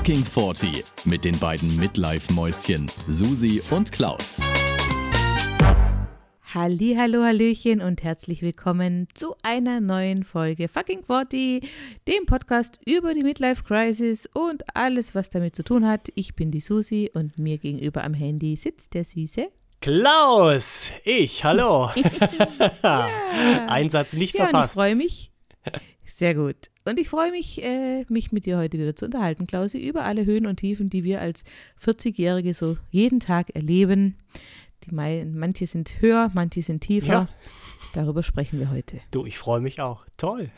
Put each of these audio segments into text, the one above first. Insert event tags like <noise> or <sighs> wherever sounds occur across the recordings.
Fucking 40 mit den beiden Midlife-Mäuschen Susi und Klaus. Halli, hallo, hallöchen und herzlich willkommen zu einer neuen Folge Fucking 40, dem Podcast über die Midlife Crisis und alles, was damit zu tun hat. Ich bin die Susi und mir gegenüber am Handy sitzt der Süße. Klaus, ich, hallo. <laughs> <laughs> ja. Einsatz nicht ja, verpasst. Und ich freue mich. Sehr gut. Und ich freue mich, äh, mich mit dir heute wieder zu unterhalten, Klausi, über alle Höhen und Tiefen, die wir als 40-Jährige so jeden Tag erleben. Die manche sind höher, manche sind tiefer. Ja. Darüber sprechen wir heute. Du, ich freue mich auch. Toll.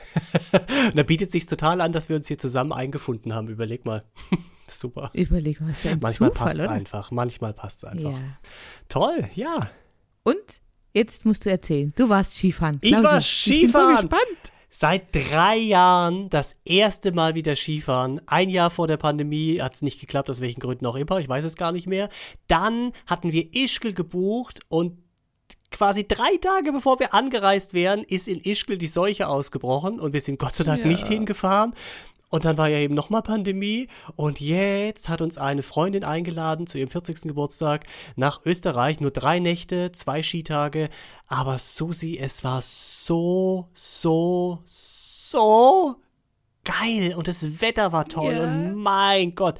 <laughs> da bietet sich total an, dass wir uns hier zusammen eingefunden haben. Überleg mal. <laughs> Super. Überleg mal, was für ein Manchmal passt es einfach. Manchmal passt es einfach. Ja. Toll, ja. Und jetzt musst du erzählen. Du warst Skifahren. Ich war Skifahren. Ich bin so gespannt. Seit drei Jahren das erste Mal wieder Skifahren. Ein Jahr vor der Pandemie hat es nicht geklappt, aus welchen Gründen auch immer. Ich weiß es gar nicht mehr. Dann hatten wir Ischgl gebucht und quasi drei Tage bevor wir angereist wären, ist in Ischgl die Seuche ausgebrochen und wir sind Gott sei Dank ja. nicht hingefahren. Und dann war ja eben nochmal Pandemie. Und jetzt hat uns eine Freundin eingeladen zu ihrem 40. Geburtstag nach Österreich. Nur drei Nächte, zwei Skitage. Aber Susi, es war so, so, so geil. Und das Wetter war toll. Ja. Und mein Gott.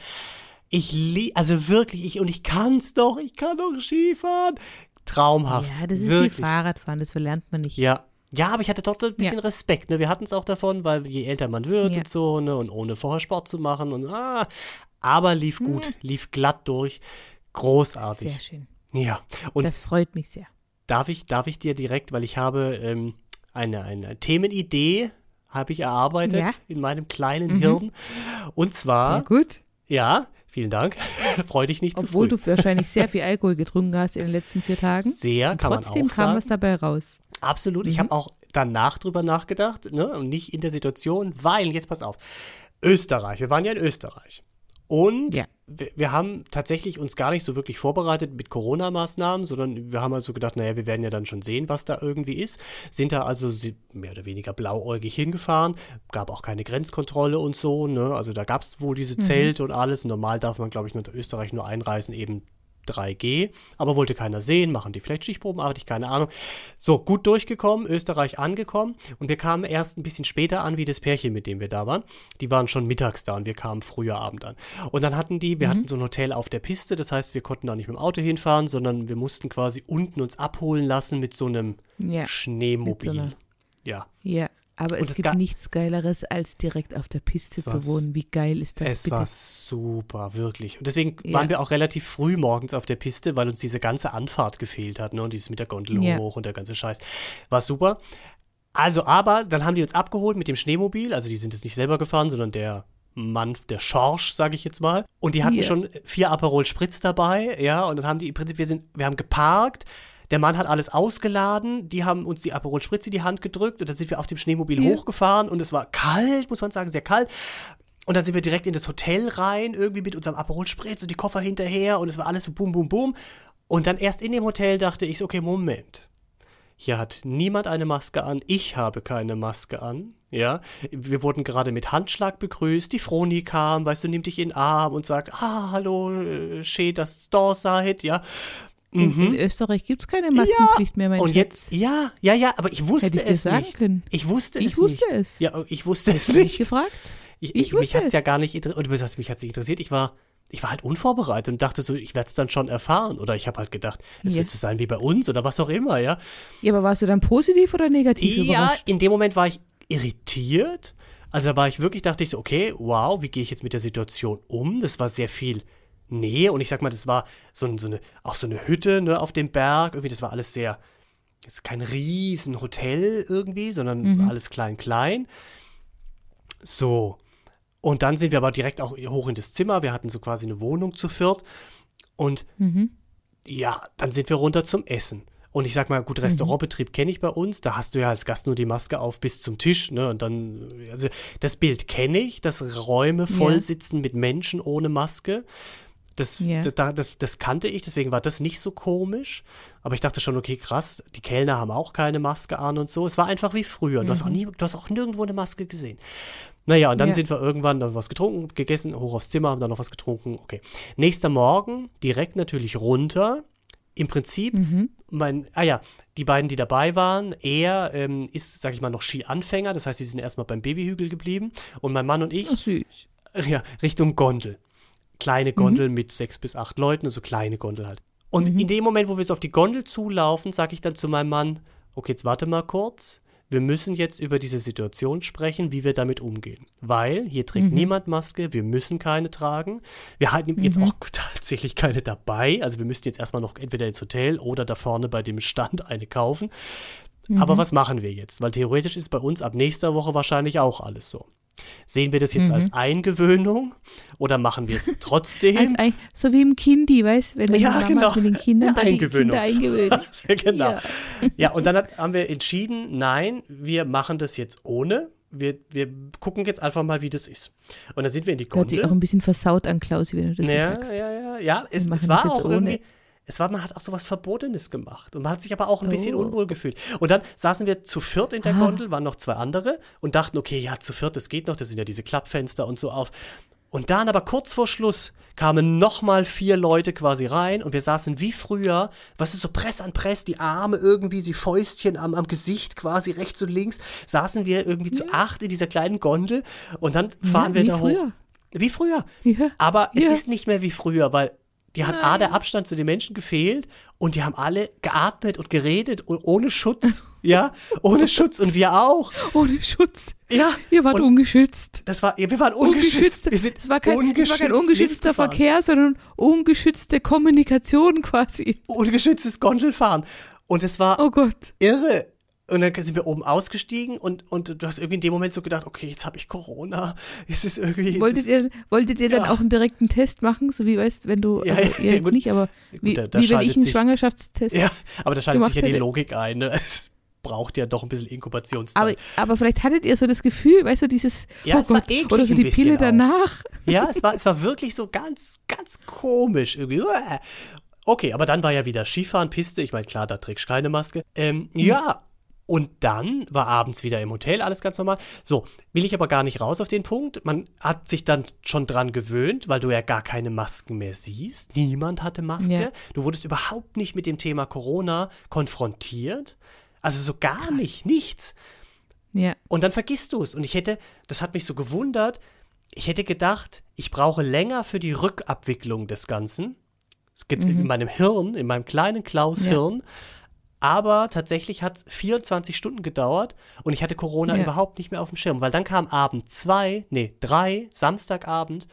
Ich liebe, also wirklich, ich, und ich kann's doch, ich kann doch Skifahren. Traumhaft. Ja, das ist wirklich. wie Fahrradfahren, das verlernt man nicht. Ja, ja, aber ich hatte doch ein bisschen ja. Respekt. Ne? Wir hatten es auch davon, weil je älter man wird ja. und so, ne? und ohne vorher Sport zu machen und ah, aber lief gut, ja. lief glatt durch. Großartig. Sehr schön. Ja. Und das freut mich sehr. Darf ich, darf ich dir direkt, weil ich habe ähm, eine, eine Themenidee, habe ich erarbeitet in meinem kleinen mhm. Hirn. Und zwar. Sehr gut. Ja, vielen Dank. <laughs> Freu dich nicht Obwohl zu früh. Obwohl du wahrscheinlich sehr viel Alkohol getrunken hast in den letzten vier Tagen. Sehr, kann man auch sagen. Trotzdem kam was dabei raus. Absolut. Mhm. Ich habe auch danach drüber nachgedacht ne? und nicht in der Situation, weil, jetzt pass auf, Österreich, wir waren ja in Österreich. Und ja. wir, wir, haben tatsächlich uns gar nicht so wirklich vorbereitet mit Corona-Maßnahmen, sondern wir haben also gedacht, naja, wir werden ja dann schon sehen, was da irgendwie ist. Sind da also mehr oder weniger blauäugig hingefahren, gab auch keine Grenzkontrolle und so, ne? Also da gab es wohl diese mhm. Zelte und alles. Normal darf man, glaube ich, nach Österreich nur einreisen, eben 3G, aber wollte keiner sehen, machen die vielleicht Stichprobenartig, keine Ahnung. So, gut durchgekommen, Österreich angekommen und wir kamen erst ein bisschen später an, wie das Pärchen, mit dem wir da waren. Die waren schon mittags da und wir kamen früher Abend an. Und dann hatten die, wir mhm. hatten so ein Hotel auf der Piste, das heißt, wir konnten da nicht mit dem Auto hinfahren, sondern wir mussten quasi unten uns abholen lassen mit so einem ja, Schneemobil. So ja. Ja. Aber und es gibt nichts Geileres, als direkt auf der Piste zu wohnen. Wie geil ist das es bitte? war super, wirklich. Und deswegen ja. waren wir auch relativ früh morgens auf der Piste, weil uns diese ganze Anfahrt gefehlt hat. Ne? Und dieses mit der Gondel ja. hoch und der ganze Scheiß. War super. Also, aber dann haben die uns abgeholt mit dem Schneemobil. Also, die sind es nicht selber gefahren, sondern der Mann, der Schorsch, sage ich jetzt mal. Und die hatten yeah. schon vier Aperol Spritz dabei, ja. Und dann haben die im Prinzip, wir sind, wir haben geparkt, der Mann hat alles ausgeladen, die haben uns die Aperol Spritz in die Hand gedrückt und dann sind wir auf dem Schneemobil ja. hochgefahren und es war kalt, muss man sagen, sehr kalt. Und dann sind wir direkt in das Hotel rein, irgendwie mit unserem Aperol Spritz und die Koffer hinterher und es war alles so bum, bum, bum. Und dann erst in dem Hotel dachte ich okay, Moment. Hier hat niemand eine Maske an, ich habe keine Maske an. Ja, wir wurden gerade mit Handschlag begrüßt, die Froni kam, weißt du, nimmt dich in den Arm und sagt, ah, hallo, äh, schön, dass ihr da seid, ja. In, mhm. in Österreich gibt es keine Maskenpflicht ja. mehr, mein Und Schatz. jetzt, ja, ja, ja, aber ich wusste Hätte ich es sagen nicht. Können. Ich wusste ich es wusste nicht. es. Ja, ich wusste es nicht. gefragt? Ich, ich, ich mich hat es ja gar nicht interessiert. Oder mich hat es nicht interessiert. Ich war, ich war halt unvorbereitet und dachte so, ich werde es dann schon erfahren. Oder ich habe halt gedacht, es ja. wird so sein wie bei uns oder was auch immer, ja. Ja, aber warst du dann positiv oder negativ ja, überrascht? in dem Moment war ich irritiert. Also da war ich wirklich, dachte ich so, okay, wow, wie gehe ich jetzt mit der Situation um? Das war sehr viel Nähe und ich sag mal, das war so, so eine, auch so eine Hütte ne, auf dem Berg. Irgendwie, das war alles sehr, ist kein riesen Hotel irgendwie, sondern mhm. alles klein, klein. So. Und dann sind wir aber direkt auch hoch in das Zimmer. Wir hatten so quasi eine Wohnung zu viert. Und mhm. ja, dann sind wir runter zum Essen. Und ich sag mal, gut, mhm. Restaurantbetrieb kenne ich bei uns. Da hast du ja als Gast nur die Maske auf bis zum Tisch. Ne? Und dann, also das Bild kenne ich, dass Räume voll sitzen mit Menschen ohne Maske. Das, yeah. das, das, das, kannte ich, deswegen war das nicht so komisch. Aber ich dachte schon, okay, krass, die Kellner haben auch keine Maske an und so. Es war einfach wie früher. Mhm. Du, hast auch mhm. nie, du hast auch nirgendwo eine Maske gesehen. Naja, und dann ja. sind wir irgendwann, dann was getrunken, gegessen, hoch aufs Zimmer, haben dann noch was getrunken. Okay. Nächster Morgen, direkt natürlich runter. Im Prinzip, mhm. mein, ah ja, die beiden, die dabei waren, er ähm, ist, sag ich mal, noch Skianfänger, das heißt, sie sind erstmal beim Babyhügel geblieben. Und mein Mann und ich, Ach, süß. ja, Richtung Gondel kleine Gondel mhm. mit sechs bis acht Leuten, also kleine Gondel halt. Und mhm. in dem Moment, wo wir so auf die Gondel zulaufen, sage ich dann zu meinem Mann, okay, jetzt warte mal kurz. Wir müssen jetzt über diese Situation sprechen, wie wir damit umgehen. Weil hier trägt mhm. niemand Maske, wir müssen keine tragen. Wir halten jetzt mhm. auch <laughs> tatsächlich keine dabei. Also wir müssten jetzt erstmal noch entweder ins Hotel oder da vorne bei dem Stand <laughs> eine kaufen. Aber mhm. was machen wir jetzt? Weil theoretisch ist bei uns ab nächster Woche wahrscheinlich auch alles so. Sehen wir das jetzt mhm. als Eingewöhnung oder machen wir es <laughs> trotzdem? ein, so wie im Kindi, weißt du, wenn du ja, genau. mit den Kindern ja, Eingewöhnung. <laughs> genau. Ja. ja, und dann hat, haben wir entschieden, nein, wir machen das jetzt ohne. Wir, wir gucken jetzt einfach mal, wie das ist. Und dann sind wir in die Gondel. Hört sich auch ein bisschen versaut an, Klausi, wenn du das ja, sagst. Ja, ja, ja. Es, es war auch ohne. irgendwie es war, man hat auch so was Verbotenes gemacht. Und man hat sich aber auch ein bisschen oh. unwohl gefühlt. Und dann saßen wir zu viert in der ah. Gondel, waren noch zwei andere und dachten, okay, ja, zu viert, das geht noch, das sind ja diese Klappfenster und so auf. Und dann aber kurz vor Schluss kamen nochmal vier Leute quasi rein und wir saßen wie früher, was ist so Press an Press, die Arme irgendwie, die Fäustchen am, am Gesicht quasi rechts und links, saßen wir irgendwie ja. zu acht in dieser kleinen Gondel und dann fahren ja, wir da früher. hoch. Wie früher. Ja. Aber es ist nicht mehr wie früher, weil die hat A, der Abstand zu den Menschen gefehlt und die haben alle geatmet und geredet und ohne Schutz. <laughs> ja, ohne Schutz und wir auch. Ohne Schutz. Ja. Wir waren ungeschützt. Das war, wir waren ungeschützt. Wir sind das war kein, ungeschützt war kein ungeschützter Verkehr, sondern ungeschützte Kommunikation quasi. Ungeschütztes Gondelfahren. Und es war oh Gott. irre. Und dann sind wir oben ausgestiegen und, und du hast irgendwie in dem Moment so gedacht, okay, jetzt habe ich Corona. Es ist irgendwie. Wolltet ist, ihr, wolltet ihr ja. dann auch einen direkten Test machen? So wie, weißt wenn du, ja, also, ja, jetzt gut, nicht, aber wie, gut, da, wie wenn ich einen sich, Schwangerschaftstest. Ja, aber da schaltet sich ja die Logik ein. Ne? Es braucht ja doch ein bisschen Inkubationszeit. Aber, aber vielleicht hattet ihr so das Gefühl, weißt du, dieses. Ja, oh Gott, Oder so die Pille danach. Ja, es war, es war wirklich so ganz, ganz komisch irgendwie. Okay, aber dann war ja wieder Skifahren, Piste. Ich meine, klar, da trägst du keine Maske. Ähm, hm. Ja, und dann war abends wieder im Hotel, alles ganz normal. So, will ich aber gar nicht raus auf den Punkt. Man hat sich dann schon dran gewöhnt, weil du ja gar keine Masken mehr siehst. Niemand hatte Maske. Ja. Du wurdest überhaupt nicht mit dem Thema Corona konfrontiert. Also so gar Krass. nicht, nichts. Ja. Und dann vergisst du es. Und ich hätte, das hat mich so gewundert, ich hätte gedacht, ich brauche länger für die Rückabwicklung des Ganzen. Es geht mhm. in meinem Hirn, in meinem kleinen Klaus-Hirn. Ja aber tatsächlich hat es 24 Stunden gedauert und ich hatte Corona ja. überhaupt nicht mehr auf dem Schirm, weil dann kam Abend zwei, nee, drei, Samstagabend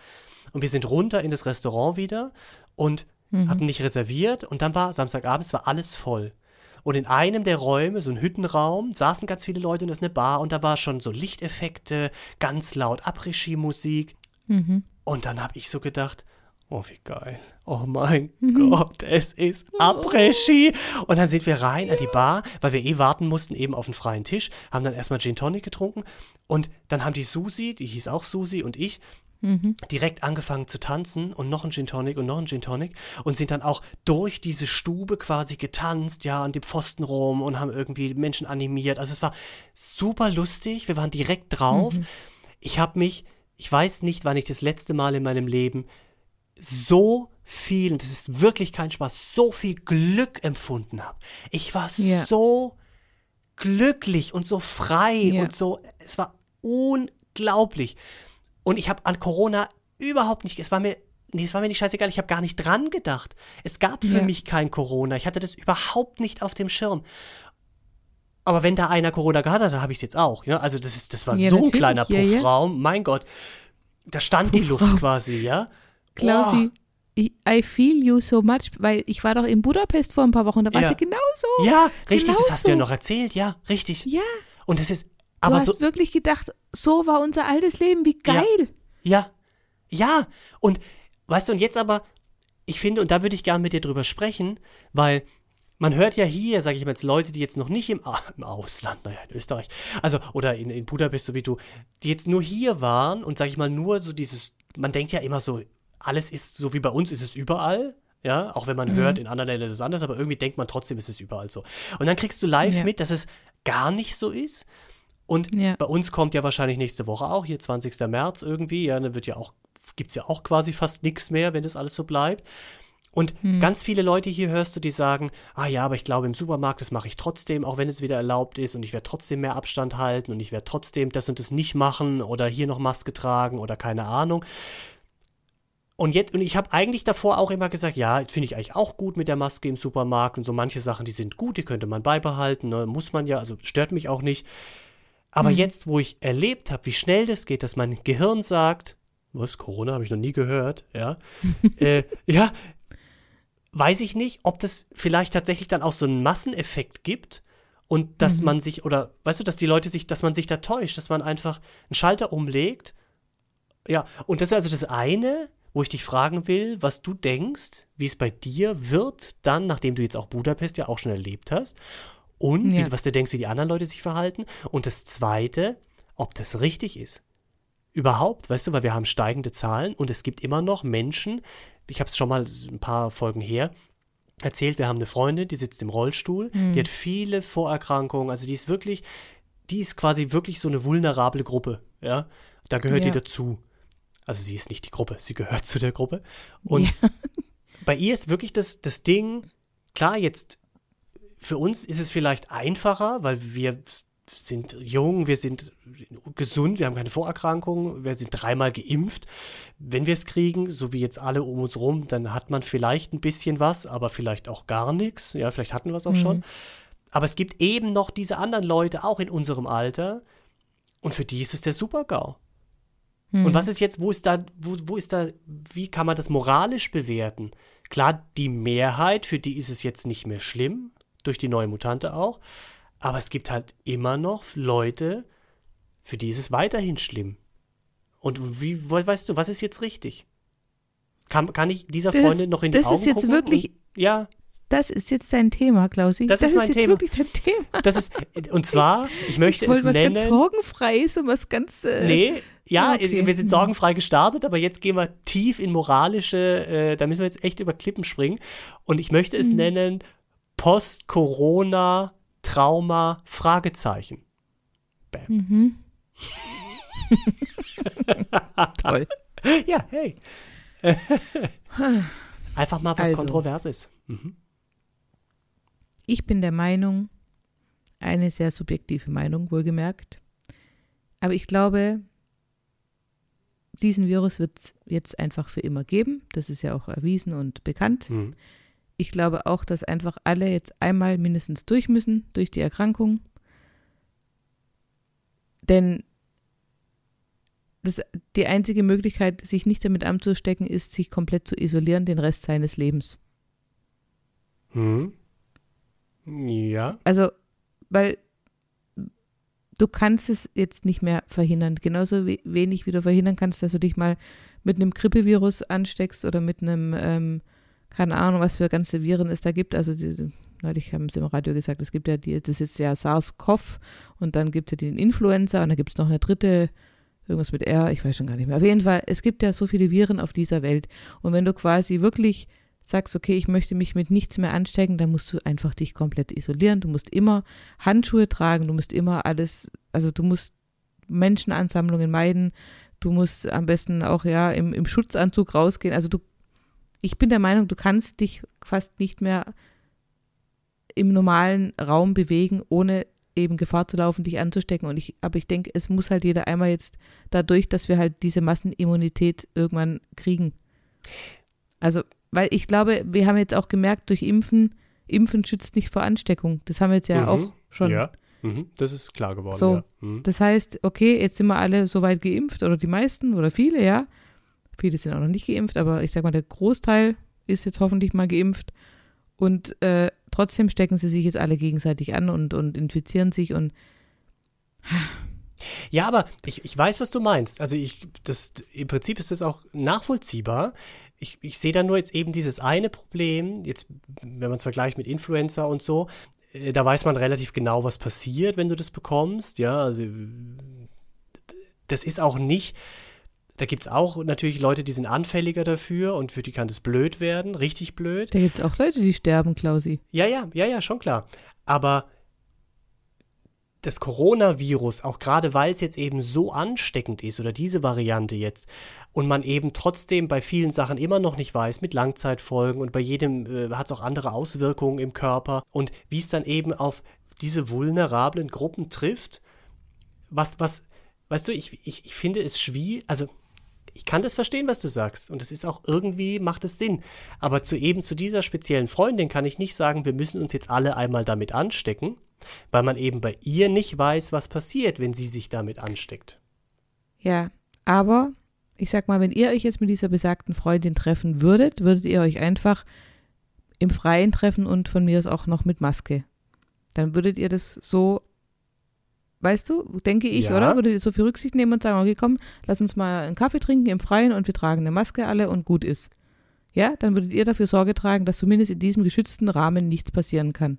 und wir sind runter in das Restaurant wieder und mhm. hatten nicht reserviert und dann war Samstagabend, es war alles voll. Und in einem der Räume, so ein Hüttenraum, saßen ganz viele Leute und das ist eine Bar und da war schon so Lichteffekte, ganz laut Après-Ski-Musik. Mhm. Und dann habe ich so gedacht, Oh, wie geil. Oh mein mhm. Gott, es ist Après-Ski. Und dann sind wir rein an die Bar, weil wir eh warten mussten, eben auf einen freien Tisch, haben dann erstmal Gin Tonic getrunken und dann haben die Susi, die hieß auch Susi und ich, mhm. direkt angefangen zu tanzen und noch ein Gin Tonic und noch ein Gin Tonic und sind dann auch durch diese Stube quasi getanzt, ja, an dem Pfosten rum und haben irgendwie Menschen animiert. Also es war super lustig, wir waren direkt drauf. Mhm. Ich habe mich, ich weiß nicht, wann ich das letzte Mal in meinem Leben so viel, und das ist wirklich kein Spaß, so viel Glück empfunden habe. Ich war ja. so glücklich und so frei ja. und so, es war unglaublich. Und ich habe an Corona überhaupt nicht, es war mir, nee, es war mir nicht scheißegal, ich habe gar nicht dran gedacht. Es gab für ja. mich kein Corona, ich hatte das überhaupt nicht auf dem Schirm. Aber wenn da einer Corona gehabt hat, dann habe ich es jetzt auch. Ja? Also das, ist, das war so ein kleiner Puffraum, mein Gott. Da stand Puffraum. die Luft quasi, ja. Klausi, I feel you so much, weil ich war doch in Budapest vor ein paar Wochen, da war ja. sie genauso. Ja, richtig, genauso. das hast du ja noch erzählt, ja, richtig. Ja. Und das ist, aber du hast so, wirklich gedacht, so war unser altes Leben, wie geil. Ja, ja, ja. und weißt du, und jetzt aber, ich finde, und da würde ich gerne mit dir drüber sprechen, weil man hört ja hier, sage ich mal jetzt Leute, die jetzt noch nicht im, im Ausland, naja, in Österreich, also oder in, in Budapest, so wie du, die jetzt nur hier waren und sage ich mal nur so dieses, man denkt ja immer so, alles ist, so wie bei uns ist es überall. Ja, auch wenn man mhm. hört, in anderen Ländern ist es anders, aber irgendwie denkt man trotzdem, ist es überall so. Und dann kriegst du live ja. mit, dass es gar nicht so ist. Und ja. bei uns kommt ja wahrscheinlich nächste Woche auch, hier 20. März irgendwie, ja, dann wird ja auch, gibt es ja auch quasi fast nichts mehr, wenn das alles so bleibt. Und hm. ganz viele Leute hier hörst du, die sagen, ah ja, aber ich glaube im Supermarkt, das mache ich trotzdem, auch wenn es wieder erlaubt ist und ich werde trotzdem mehr Abstand halten und ich werde trotzdem das und das nicht machen oder hier noch Maske tragen oder keine Ahnung. Und jetzt, und ich habe eigentlich davor auch immer gesagt, ja, finde ich eigentlich auch gut mit der Maske im Supermarkt und so manche Sachen, die sind gut, die könnte man beibehalten, ne, muss man ja, also stört mich auch nicht. Aber mhm. jetzt, wo ich erlebt habe, wie schnell das geht, dass mein Gehirn sagt, was, Corona, habe ich noch nie gehört, ja, <laughs> äh, ja, weiß ich nicht, ob das vielleicht tatsächlich dann auch so einen Masseneffekt gibt und dass mhm. man sich, oder weißt du, dass die Leute sich, dass man sich da täuscht, dass man einfach einen Schalter umlegt. Ja, und das ist also das eine, wo ich dich fragen will, was du denkst, wie es bei dir wird, dann, nachdem du jetzt auch Budapest ja auch schon erlebt hast. Und ja. wie, was du denkst, wie die anderen Leute sich verhalten. Und das zweite, ob das richtig ist. Überhaupt, weißt du, weil wir haben steigende Zahlen und es gibt immer noch Menschen, ich habe es schon mal ein paar Folgen her erzählt, wir haben eine Freundin, die sitzt im Rollstuhl, mhm. die hat viele Vorerkrankungen, also die ist wirklich, die ist quasi wirklich so eine vulnerable Gruppe, ja. Da gehört ja. die dazu. Also sie ist nicht die Gruppe, sie gehört <laughs> zu der Gruppe. Und ja. <laughs> bei ihr ist wirklich das, das Ding, klar, jetzt für uns ist es vielleicht einfacher, weil wir sind jung, wir sind gesund, wir haben keine Vorerkrankungen, wir sind dreimal geimpft. Wenn wir es kriegen, so wie jetzt alle um uns rum, dann hat man vielleicht ein bisschen was, aber vielleicht auch gar nichts. Ja, vielleicht hatten wir es auch mhm. schon. Aber es gibt eben noch diese anderen Leute, auch in unserem Alter, und für die ist es der Super-GAU. Mhm. Und was ist jetzt, wo ist da, wo, wo ist da, wie kann man das moralisch bewerten? Klar, die Mehrheit, für die ist es jetzt nicht mehr schlimm, durch die neue Mutante auch. Aber es gibt halt immer noch Leute, für die ist es weiterhin schlimm. Und wie, weißt du, was ist jetzt richtig? Kann, kann ich dieser Freundin noch in die das Augen Das ist jetzt wirklich. Und, ja. Das ist jetzt dein Thema, Klausi. Das, das ist, mein ist Thema. wirklich dein Thema. Das ist, und zwar, ich möchte ich es nennen. was ganz sorgenfreies und was ganz. Äh, nee, ja, okay. wir sind sorgenfrei gestartet, aber jetzt gehen wir tief in moralische, äh, da müssen wir jetzt echt über Klippen springen. Und ich möchte es mhm. nennen Post-Corona Trauma, Fragezeichen. Bam. Mhm. <laughs> Toll. Ja, hey. <laughs> Einfach mal was also, Kontroverses. Mhm. Ich bin der Meinung, eine sehr subjektive Meinung, wohlgemerkt. Aber ich glaube, diesen Virus wird es jetzt einfach für immer geben. Das ist ja auch erwiesen und bekannt. Mhm. Ich glaube auch, dass einfach alle jetzt einmal mindestens durch müssen, durch die Erkrankung. Denn das, die einzige Möglichkeit, sich nicht damit anzustecken, ist, sich komplett zu isolieren, den Rest seines Lebens. Hm. Ja. Also, weil du kannst es jetzt nicht mehr verhindern. Genauso wenig wie du verhindern kannst, dass du dich mal mit einem Grippevirus ansteckst oder mit einem ähm, keine Ahnung, was für ganze Viren es da gibt. Also diese, neulich haben sie im Radio gesagt, es gibt ja die, das ist ja SARS-CoV und dann gibt es ja den Influenza und dann gibt es noch eine dritte, irgendwas mit R, ich weiß schon gar nicht mehr. Auf jeden Fall, es gibt ja so viele Viren auf dieser Welt. Und wenn du quasi wirklich sagst, okay, ich möchte mich mit nichts mehr anstecken, dann musst du einfach dich komplett isolieren. Du musst immer Handschuhe tragen, du musst immer alles, also du musst Menschenansammlungen meiden, du musst am besten auch ja im, im Schutzanzug rausgehen. Also du ich bin der Meinung, du kannst dich fast nicht mehr im normalen Raum bewegen, ohne eben Gefahr zu laufen, dich anzustecken. Und ich, aber ich denke, es muss halt jeder einmal jetzt dadurch, dass wir halt diese Massenimmunität irgendwann kriegen. Also, weil ich glaube, wir haben jetzt auch gemerkt, durch Impfen, Impfen schützt nicht vor Ansteckung. Das haben wir jetzt ja mhm. auch schon. Ja, mhm. das ist klar geworden. So, ja. mhm. das heißt, okay, jetzt sind wir alle soweit geimpft oder die meisten oder viele, ja. Viele sind auch noch nicht geimpft, aber ich sag mal, der Großteil ist jetzt hoffentlich mal geimpft. Und äh, trotzdem stecken sie sich jetzt alle gegenseitig an und, und infizieren sich und. <sighs> Ja, aber ich, ich weiß, was du meinst. Also ich, das, im Prinzip ist das auch nachvollziehbar. Ich, ich sehe da nur jetzt eben dieses eine Problem, jetzt, wenn man es vergleicht mit Influencer und so, äh, da weiß man relativ genau, was passiert, wenn du das bekommst. Ja, also das ist auch nicht Da gibt es auch natürlich Leute, die sind anfälliger dafür und für die kann das blöd werden, richtig blöd. Da gibt es auch Leute, die sterben, Klausi. Ja, ja, ja, ja, schon klar. Aber das Coronavirus, auch gerade weil es jetzt eben so ansteckend ist oder diese Variante jetzt und man eben trotzdem bei vielen Sachen immer noch nicht weiß mit Langzeitfolgen und bei jedem äh, hat es auch andere Auswirkungen im Körper und wie es dann eben auf diese vulnerablen Gruppen trifft, was, was, weißt du, ich, ich, ich finde es schwierig, also ich kann das verstehen, was du sagst. Und es ist auch irgendwie, macht es Sinn. Aber zu eben zu dieser speziellen Freundin kann ich nicht sagen, wir müssen uns jetzt alle einmal damit anstecken, weil man eben bei ihr nicht weiß, was passiert, wenn sie sich damit ansteckt. Ja, aber ich sag mal, wenn ihr euch jetzt mit dieser besagten Freundin treffen würdet, würdet ihr euch einfach im Freien treffen und von mir aus auch noch mit Maske. Dann würdet ihr das so, weißt du, denke ich, ja. oder? Würdet ihr so viel Rücksicht nehmen und sagen, okay, komm, lass uns mal einen Kaffee trinken im Freien und wir tragen eine Maske alle und gut ist. Ja, dann würdet ihr dafür Sorge tragen, dass zumindest in diesem geschützten Rahmen nichts passieren kann.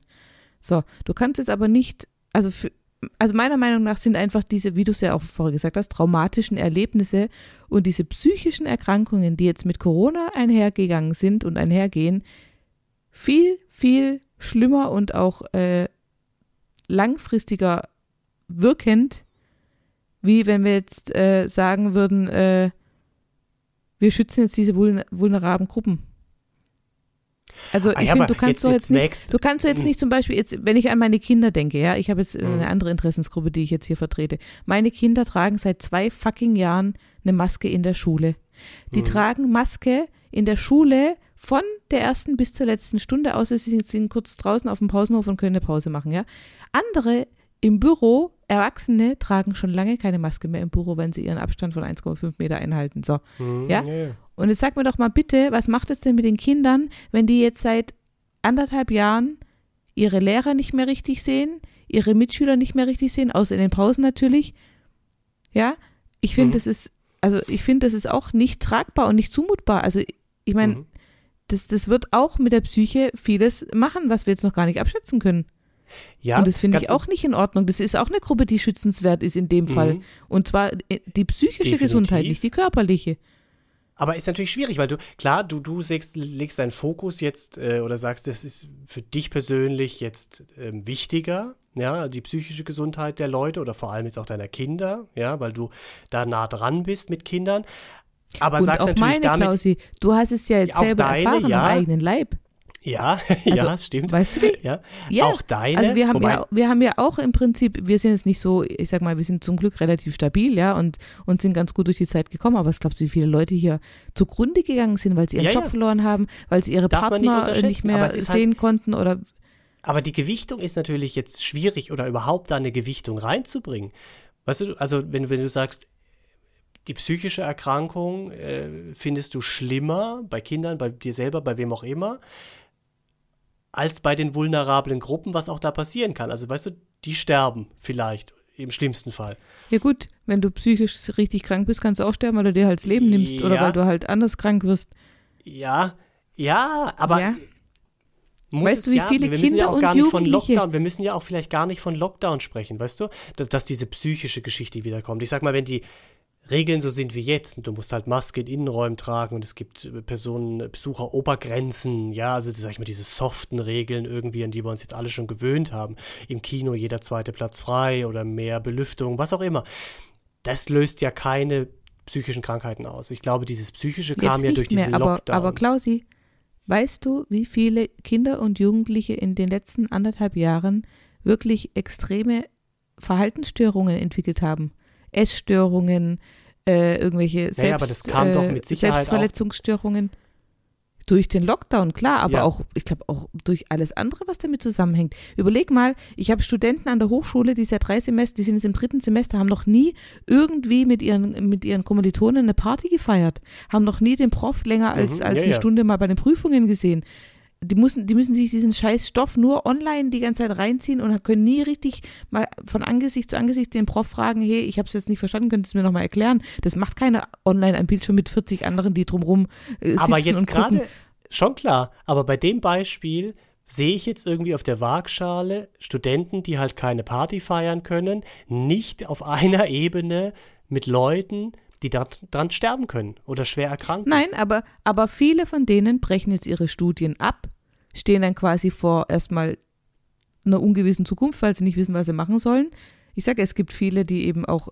So, du kannst jetzt aber nicht, also für, also meiner Meinung nach sind einfach diese, wie du es ja auch vorher gesagt hast, traumatischen Erlebnisse und diese psychischen Erkrankungen, die jetzt mit Corona einhergegangen sind und einhergehen, viel, viel schlimmer und auch äh, langfristiger wirkend, wie wenn wir jetzt äh, sagen würden, äh, wir schützen jetzt diese vulnerablen Gruppen. Also ah, ich ja, finde, du kannst jetzt, jetzt, nicht, du kannst jetzt nicht zum Beispiel jetzt, wenn ich an meine Kinder denke, ja, ich habe jetzt mhm. eine andere Interessensgruppe, die ich jetzt hier vertrete. Meine Kinder tragen seit zwei fucking Jahren eine Maske in der Schule. Die mhm. tragen Maske in der Schule von der ersten bis zur letzten Stunde, außer sie sind kurz draußen auf dem Pausenhof und können eine Pause machen, ja. Andere im Büro, Erwachsene tragen schon lange keine Maske mehr im Büro, wenn sie ihren Abstand von 1,5 Meter einhalten. So, mhm, ja? ja? Und jetzt sag mir doch mal bitte, was macht es denn mit den Kindern, wenn die jetzt seit anderthalb Jahren ihre Lehrer nicht mehr richtig sehen, ihre Mitschüler nicht mehr richtig sehen, außer in den Pausen natürlich. Ja, ich finde, mhm. das ist, also ich finde, das ist auch nicht tragbar und nicht zumutbar. Also ich meine, mhm. das, das wird auch mit der Psyche vieles machen, was wir jetzt noch gar nicht abschätzen können. Ja, und das finde ich auch nicht in Ordnung. Das ist auch eine Gruppe, die schützenswert ist in dem mhm. Fall. Und zwar äh, die psychische Definitiv. Gesundheit, nicht die körperliche. Aber ist natürlich schwierig, weil du, klar, du, du legst, legst deinen Fokus jetzt äh, oder sagst, das ist für dich persönlich jetzt ähm, wichtiger, ja, die psychische Gesundheit der Leute oder vor allem jetzt auch deiner Kinder, ja, weil du da nah dran bist mit Kindern. Aber und sagst auch natürlich meine, damit, Klausi, du hast es ja jetzt selber deine, erfahren ja, am eigenen Leib. <laughs> Ja, also, ja, stimmt. Weißt du wie? Ja. ja. Auch deine. Also wir haben, ja, wir haben ja auch im Prinzip, wir sind jetzt nicht so, ich sag mal, wir sind zum Glück relativ stabil, ja, und, und sind ganz gut durch die Zeit gekommen. Aber was glaubst du, wie viele Leute hier zugrunde gegangen sind, weil sie ihren ja, Job verloren haben, weil sie ihre Darf Partner nicht, nicht, mehr halt sehen halt, konnten oder aber die Gewichtung ist natürlich jetzt schwierig oder überhaupt da eine Gewichtung reinzubringen. Weißt du, also wenn, wenn du sagst, die psychische Erkrankung äh, findest du schlimmer bei Kindern, bei dir selber, bei wem auch immer, als bei den vulnerablen Gruppen, was auch da passieren kann. Also weißt du, die sterben vielleicht im schlimmsten Fall. Ja gut, wenn du psychisch richtig krank bist, kannst du auch sterben, weil du dir halt das Leben nimmst ja. oder weil du halt anders krank wirst. Ja, ja, aber ja. weißt du, wie ja, viele wir Kinder ja und Jugendliche Lockdown, wir müssen ja auch vielleicht gar nicht von Lockdown sprechen, weißt du, dass, dass diese psychische Geschichte wiederkommt. Ich sag mal, wenn die Regeln so sind wie jetzt und du musst halt Maske in Innenräumen tragen und es gibt äh, Personen, äh, Besucher, Obergrenzen, ja, also sag ich mal, diese soften Regeln irgendwie, an die wir uns jetzt alle schon gewöhnt haben. Im Kino jeder zweite Platz frei oder mehr Belüftung, was auch immer. Das löst ja keine psychischen Krankheiten aus. Ich glaube, dieses psychische kam ja durch diese mehr, aber, Lockdowns. Aber Klausi, weißt du, wie viele Kinder und Jugendliche in den letzten anderthalb Jahren wirklich extreme Verhaltensstörungen entwickelt haben? Essstörungen, äh, irgendwelche Selbst, ja, äh, Selbstverletzungsstörungen. Durch den Lockdown, klar, aber ja. auch, ich glaube, auch durch alles andere, was damit zusammenhängt. Überleg mal, ich habe Studenten an der Hochschule, die seit drei Semester, die sind jetzt im dritten Semester, haben noch nie irgendwie mit ihren, mit ihren Kommilitonen eine Party gefeiert, haben noch nie den Prof länger als, mhm, als ja, eine Stunde mal bei den Prüfungen gesehen die müssen, die müssen sich diesen scheiß Stoff nur online die ganze Zeit reinziehen und können nie richtig mal von Angesicht zu Angesicht den Prof fragen, hey, ich habe es jetzt nicht verstanden, könntest du mir nochmal erklären? Das macht keiner online ein Bildschirm mit 40 anderen, die drumrum äh, sitzen Aber jetzt gerade, schon klar, aber bei dem Beispiel sehe ich jetzt irgendwie auf der Waagschale Studenten, die halt keine Party feiern können, nicht auf einer Ebene mit Leuten, die daran sterben können oder schwer erkranken. Nein, aber, aber viele von denen brechen jetzt ihre Studien ab, stehen dann quasi vor erstmal einer ungewissen Zukunft, weil sie nicht wissen, was sie machen sollen. Ich sage, es gibt viele, die eben auch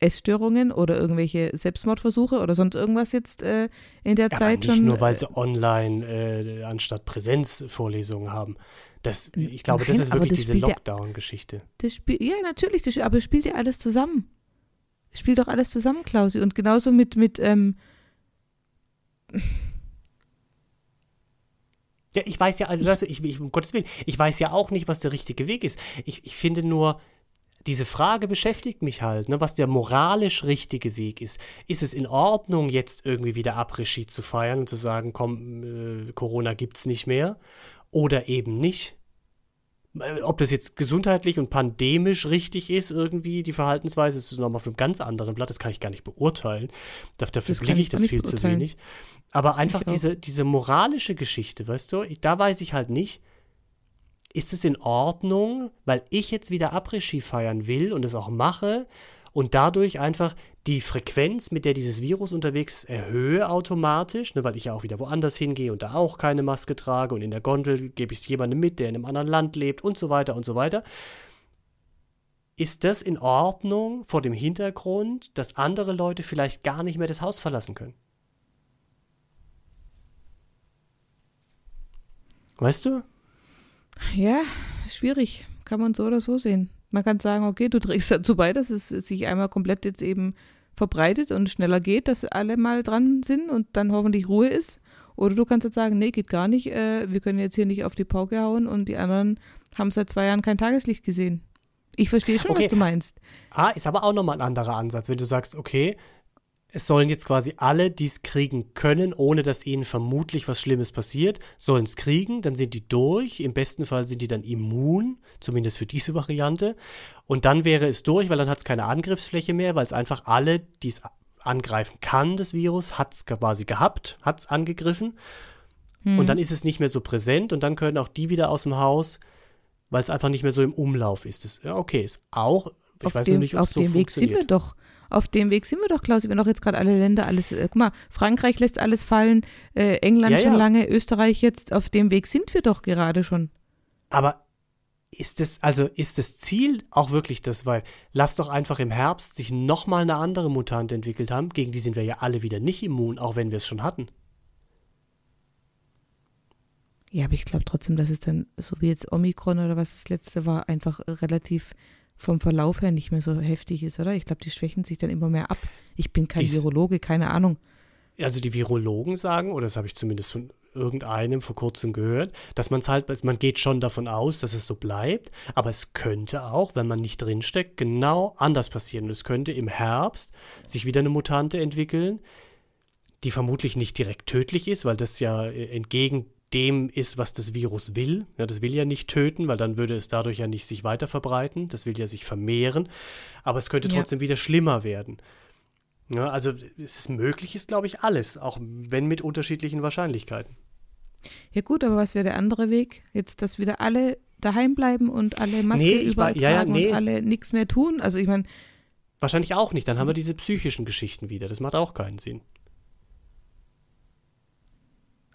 Essstörungen oder irgendwelche Selbstmordversuche oder sonst irgendwas jetzt äh, in der ja, Zeit nicht schon. Nur weil sie online äh, anstatt Präsenzvorlesungen haben. Das, ich glaube, Nein, das ist wirklich das diese Lockdown-Geschichte. Ja, natürlich, das, aber es spielt ja alles zusammen. Spielt doch alles zusammen, Klausi. Und genauso mit, mit ähm ja, ich weiß ja, also weißt du, ich, ich, um Gottes Willen, ich weiß ja auch nicht, was der richtige Weg ist. Ich, ich finde nur, diese Frage beschäftigt mich halt, ne, was der moralisch richtige Weg ist. Ist es in Ordnung, jetzt irgendwie wieder Après-Ski zu feiern und zu sagen, komm, äh, Corona gibt's nicht mehr? Oder eben nicht? Äh, ob das jetzt gesundheitlich und pandemisch richtig ist, irgendwie, die Verhaltensweise, ist nochmal auf einem ganz anderen Blatt, das kann ich gar nicht beurteilen. Dafür blicke ich das viel zu wenig. Aber einfach diese, diese moralische Geschichte, weißt du, ich, da weiß ich halt nicht, ist es in Ordnung, weil ich jetzt wieder Après-Ski feiern will und es auch mache und dadurch einfach die Frequenz, mit der dieses Virus unterwegs ist, erhöhe automatisch, ne, weil ich ja auch wieder woanders hingehe und da auch keine Maske trage und in der Gondel gebe ich es jemandem mit, der in einem anderen Land lebt und so weiter und so weiter. Ist das in Ordnung vor dem Hintergrund, dass andere Leute vielleicht gar nicht mehr das Haus verlassen können? Weißt du? Ja, schwierig. Kann man so oder so sehen. Man kann sagen, okay, du trägst dazu bei, dass es sich einmal komplett jetzt eben verbreitet und schneller geht, dass alle mal dran sind und dann hoffentlich Ruhe ist. Oder du kannst jetzt sagen, nee, geht gar nicht, äh, wir können jetzt hier nicht auf die Pauke hauen und die anderen haben seit zwei Jahren kein Tageslicht gesehen. Ich verstehe schon, okay. was du meinst. Ah, ist aber auch nochmal ein anderer Ansatz, wenn du sagst, okay, es sollen jetzt quasi alle, die es kriegen können, ohne dass ihnen vermutlich was Schlimmes passiert, sollen es kriegen, dann sind die durch. Im besten Fall sind die dann immun, zumindest für diese Variante. Und dann wäre es durch, weil dann hat es keine Angriffsfläche mehr, weil es einfach alle, die es angreifen kann, das Virus, hat es quasi gehabt, hat es angegriffen. Hm. Und dann ist es nicht mehr so präsent und dann können auch die wieder aus dem Haus, weil es einfach nicht mehr so im Umlauf ist. Das, ja, okay, ist auch, ich auf weiß dem, nicht, ob es so dem Weg sind wir doch auf dem Weg sind wir doch, Klaus. Wir doch jetzt gerade alle Länder alles. Äh, guck mal, Frankreich lässt alles fallen, äh, England ja, schon ja. lange, Österreich jetzt. Auf dem Weg sind wir doch gerade schon. Aber ist es, also ist das Ziel auch wirklich das, weil lass doch einfach im Herbst sich nochmal eine andere Mutante entwickelt haben, gegen die sind wir ja alle wieder nicht immun, auch wenn wir es schon hatten. Ja, aber ich glaube trotzdem, dass es dann, so wie jetzt Omikron oder was das letzte war, einfach relativ vom Verlauf her nicht mehr so heftig ist, oder? Ich glaube, die schwächen sich dann immer mehr ab. Ich bin kein Dies, Virologe, keine Ahnung. Also die Virologen sagen, oder das habe ich zumindest von irgendeinem vor kurzem gehört, dass man es halt, man geht schon davon aus, dass es so bleibt, aber es könnte auch, wenn man nicht drinsteckt, genau anders passieren. Und es könnte im Herbst sich wieder eine Mutante entwickeln, die vermutlich nicht direkt tödlich ist, weil das ja äh, entgegen dem ist, was das Virus will. Ja, das will ja nicht töten, weil dann würde es dadurch ja nicht sich weiter verbreiten. Das will ja sich vermehren. Aber es könnte trotzdem ja. wieder schlimmer werden. Ja, also es ist möglich, ist glaube ich alles, auch wenn mit unterschiedlichen Wahrscheinlichkeiten. Ja gut, aber was wäre der andere Weg? Jetzt, dass wieder alle daheim bleiben und alle Maske nee, überall war, tragen nee. und alle nichts mehr tun? Also ich meine. Wahrscheinlich auch nicht. Dann haben wir diese psychischen Geschichten wieder. Das macht auch keinen Sinn.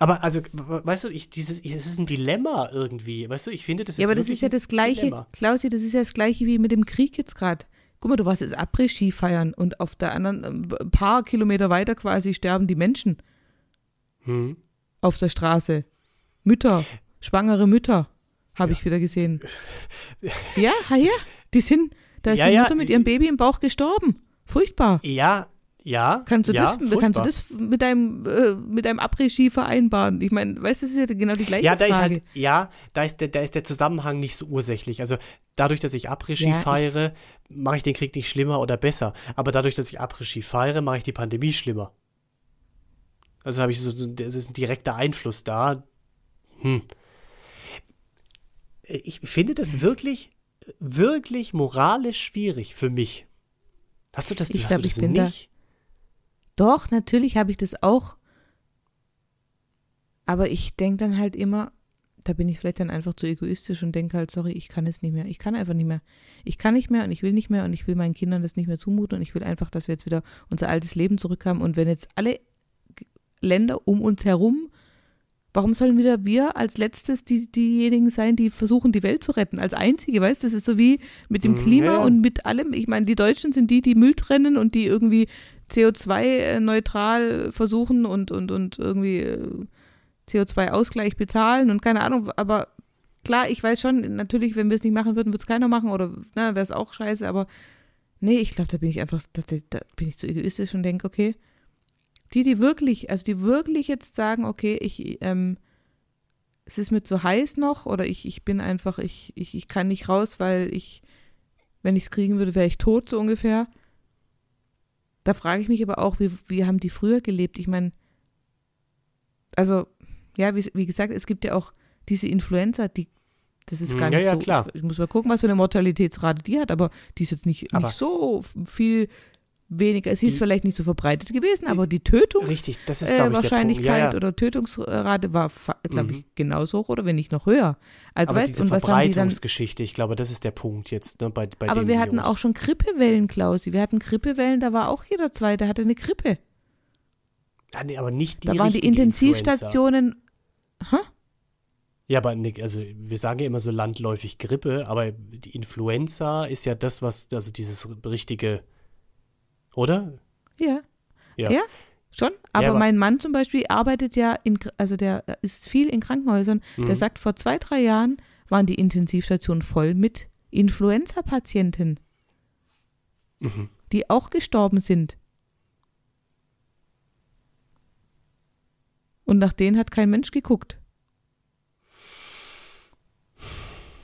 Aber also, weißt du, ich, dieses, es ist ein Dilemma irgendwie. Weißt du, ich finde, das ist Ja, aber das ist ja das Gleiche, Klausi, das ist ja das Gleiche wie mit dem Krieg jetzt gerade. Guck mal, du warst jetzt Après-Ski feiern und auf der anderen, ein ähm, paar Kilometer weiter quasi sterben die Menschen. Hm. Auf der Straße. Mütter, schwangere Mütter, habe ja. ich wieder gesehen. <laughs> ja, ja, die sind, da ist ja, die Mutter ja. mit ihrem Baby im Bauch gestorben. Furchtbar. Ja, ja. Kannst du, ja, das, kannst du das mit deinem, äh, mit deinem Après-Ski vereinbaren? Ich meine, weißt du, das ist ja genau die gleiche ja, da Frage. Ist halt, ja, da ist, der, da ist der Zusammenhang nicht so ursächlich. Also dadurch, dass ich Après-Ski ja, feiere, mache ich den Krieg nicht schlimmer oder besser. Aber dadurch, dass ich Après-Ski feiere, mache ich die Pandemie schlimmer. Also habe ich so, das ist ein direkter Einfluss da. Hm. Ich finde das wirklich, wirklich moralisch schwierig für mich. Hast du das, ich hast glaub, du das ich bin nicht? Da doch, natürlich habe ich das auch. Aber ich denke dann halt immer, da bin ich vielleicht dann einfach zu egoistisch und denke halt, sorry, ich kann es nicht mehr. Ich kann einfach nicht mehr. Ich kann nicht mehr und ich will nicht mehr und ich will meinen Kindern das nicht mehr zumuten und ich will einfach, dass wir jetzt wieder unser altes Leben zurückhaben. Und wenn jetzt alle Länder um uns herum, warum sollen wieder wir als letztes die, diejenigen sein, die versuchen, die Welt zu retten? Als einzige, weißt du, das ist so wie mit dem hm, Klima ja, ja. und mit allem. Ich meine, die Deutschen sind die, die Müll trennen und die irgendwie CO2-neutral versuchen und, und, und irgendwie äh, CO2-Ausgleich bezahlen und keine Ahnung, aber klar, ich weiß schon, natürlich, wenn wir es nicht machen würden, würde es keiner machen oder wäre es auch scheiße, aber nee, ich glaube, da bin ich einfach, da, da, bin ich zu egoistisch und denke, okay, die, die wirklich, also die wirklich jetzt sagen, okay, ich, ähm, es ist mir zu heiß noch oder ich, ich bin einfach, ich, ich, ich kann nicht raus, weil ich, wenn ich es kriegen würde, wäre ich tot, so ungefähr. Da frage ich mich aber auch, wie, wie haben die früher gelebt? Ich meine, also ja, wie, wie gesagt, es gibt ja auch diese Influenza, die das ist gar ja, nicht ja, so. Klar. Ich muss mal gucken, was für eine Mortalitätsrate die hat, aber die ist jetzt nicht, nicht so viel weniger. Sie ist vielleicht nicht so verbreitet gewesen, aber die Tötungs richtig, das ist, äh, Wahrscheinlichkeit ja, ja. oder Tötungsrate war, glaube ich, mhm. genauso hoch oder wenn nicht noch höher. Also aber weißt, diese und was Verbreitungsgeschichte, ich glaube, das ist der Punkt jetzt ne, bei, bei Aber wir hatten Virus. auch schon Grippewellen, Klausi. Wir hatten Grippewellen, da war auch jeder Zweite, hatte eine Grippe. Ja, nee, aber nicht die Da waren die Intensivstationen. Hä? Ja, aber Nick, also wir sagen ja immer so landläufig Grippe, aber die Influenza ist ja das, was, also dieses richtige, oder? Ja. Ja. ja schon. Aber, ja, aber, mein Mann zum Beispiel arbeitet ja in, also der ist viel in Krankenhäusern. Mhm. Der sagt, vor zwei, drei Jahren waren die Intensivstationen voll mit Influenza-Patienten, mhm. die auch gestorben sind. Und nach denen hat kein Mensch geguckt.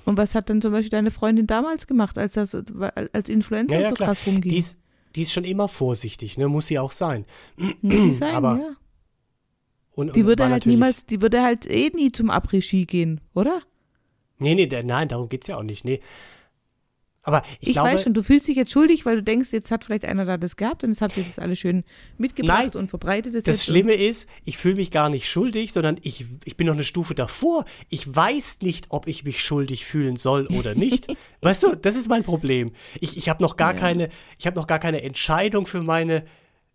Und was hat dann zum Beispiel deine Freundin damals gemacht, als das als Influencer ja, ja, so klar. krass rumging? Die ist, die ist schon immer vorsichtig, ne? Muss sie auch sein. Muss sie <clears throat> sein, Aber, ja. Und, die würde halt niemals, die würde halt eh nie zum Après-Ski gehen, oder? Nee, nee, der, nein, darum geht es ja auch nicht. Nee, aber ich, ich glaube, weiß schon, du fühlst dich jetzt schuldig, weil du denkst, jetzt hat vielleicht einer da das gehabt und jetzt habt ihr das alles schön mitgebracht Nein, und verbreitet. Das, das Schlimme ist, ich fühle mich gar nicht schuldig, sondern ich, ich bin noch eine Stufe davor. Ich weiß nicht, ob ich mich schuldig fühlen soll oder nicht. <laughs> weißt du, das ist mein Problem. Ich, ich habe noch gar ja. keine, ich habe noch gar keine Entscheidung für meine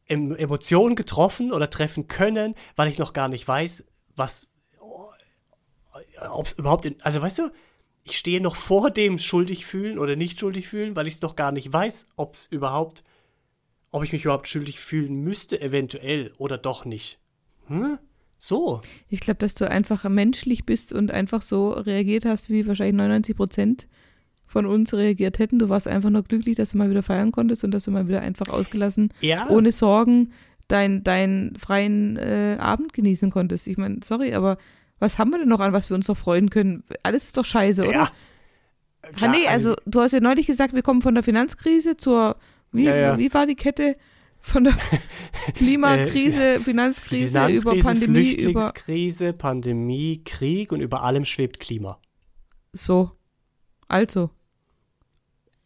Emotionen getroffen oder treffen können, weil ich noch gar nicht weiß, was, ob es überhaupt, in, also weißt du, ich stehe noch vor dem schuldig fühlen oder nicht schuldig fühlen, weil ich es noch gar nicht weiß, ob es überhaupt, ob ich mich überhaupt schuldig fühlen müsste, eventuell oder doch nicht. Hm? So. Ich glaube, dass du einfach menschlich bist und einfach so reagiert hast, wie wahrscheinlich 99 Prozent von uns reagiert hätten. Du warst einfach nur glücklich, dass du mal wieder feiern konntest und dass du mal wieder einfach ausgelassen, ja. ohne Sorgen, deinen dein freien äh, Abend genießen konntest. Ich meine, sorry, aber was haben wir denn noch an, was wir uns noch freuen können? Alles ist doch scheiße, oder? Ja. Klar, nee, also, also, du hast ja neulich gesagt, wir kommen von der Finanzkrise zur, wie, ja, ja. wie war die Kette? Von der <laughs> Klimakrise, Finanzkrise, Finanzkrise, über Pandemie, Flüchtlingskrise, über Pandemie, Krieg und über allem schwebt Klima. So. Also.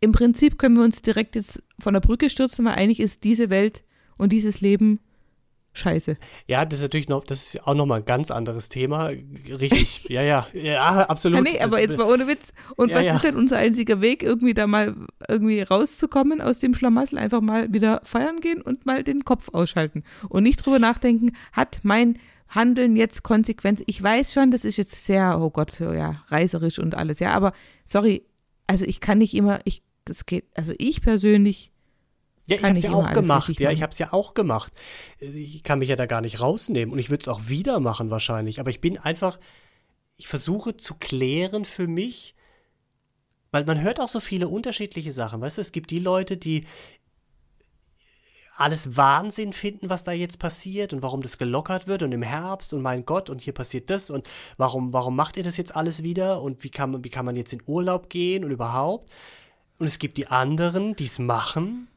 Im Prinzip können wir uns direkt jetzt von der Brücke stürzen, weil eigentlich ist diese Welt und dieses Leben scheiße. Ja, das ist natürlich noch, das ist auch nochmal ein ganz anderes Thema. Richtig, <laughs> ja, ja, ja, absolut. Ja, nee, aber das, jetzt mal ohne Witz. Und ja, was ja. ist denn unser einziger Weg, irgendwie da mal irgendwie rauszukommen aus dem Schlamassel? Einfach mal wieder feiern gehen und mal den Kopf ausschalten. Und nicht drüber nachdenken, hat mein Handeln jetzt Konsequenz? Ich weiß schon, das ist jetzt sehr, oh Gott, ja, reißerisch und alles, ja, aber sorry, also ich kann nicht immer, ich, das geht, also ich persönlich ja, ich habe es ja auch gemacht. Ja, ich habe es ja auch gemacht. Ich kann mich ja da gar nicht rausnehmen und ich würde es auch wieder machen wahrscheinlich. Aber ich bin einfach, ich versuche zu klären für mich, weil man hört auch so viele unterschiedliche Sachen. Weißt du, es gibt die Leute, die alles Wahnsinn finden, was da jetzt passiert und warum das gelockert wird und im Herbst und mein Gott und hier passiert das und warum, warum macht ihr das jetzt alles wieder und wie kann man, wie kann man jetzt in Urlaub gehen und überhaupt. Und es gibt die anderen, die es machen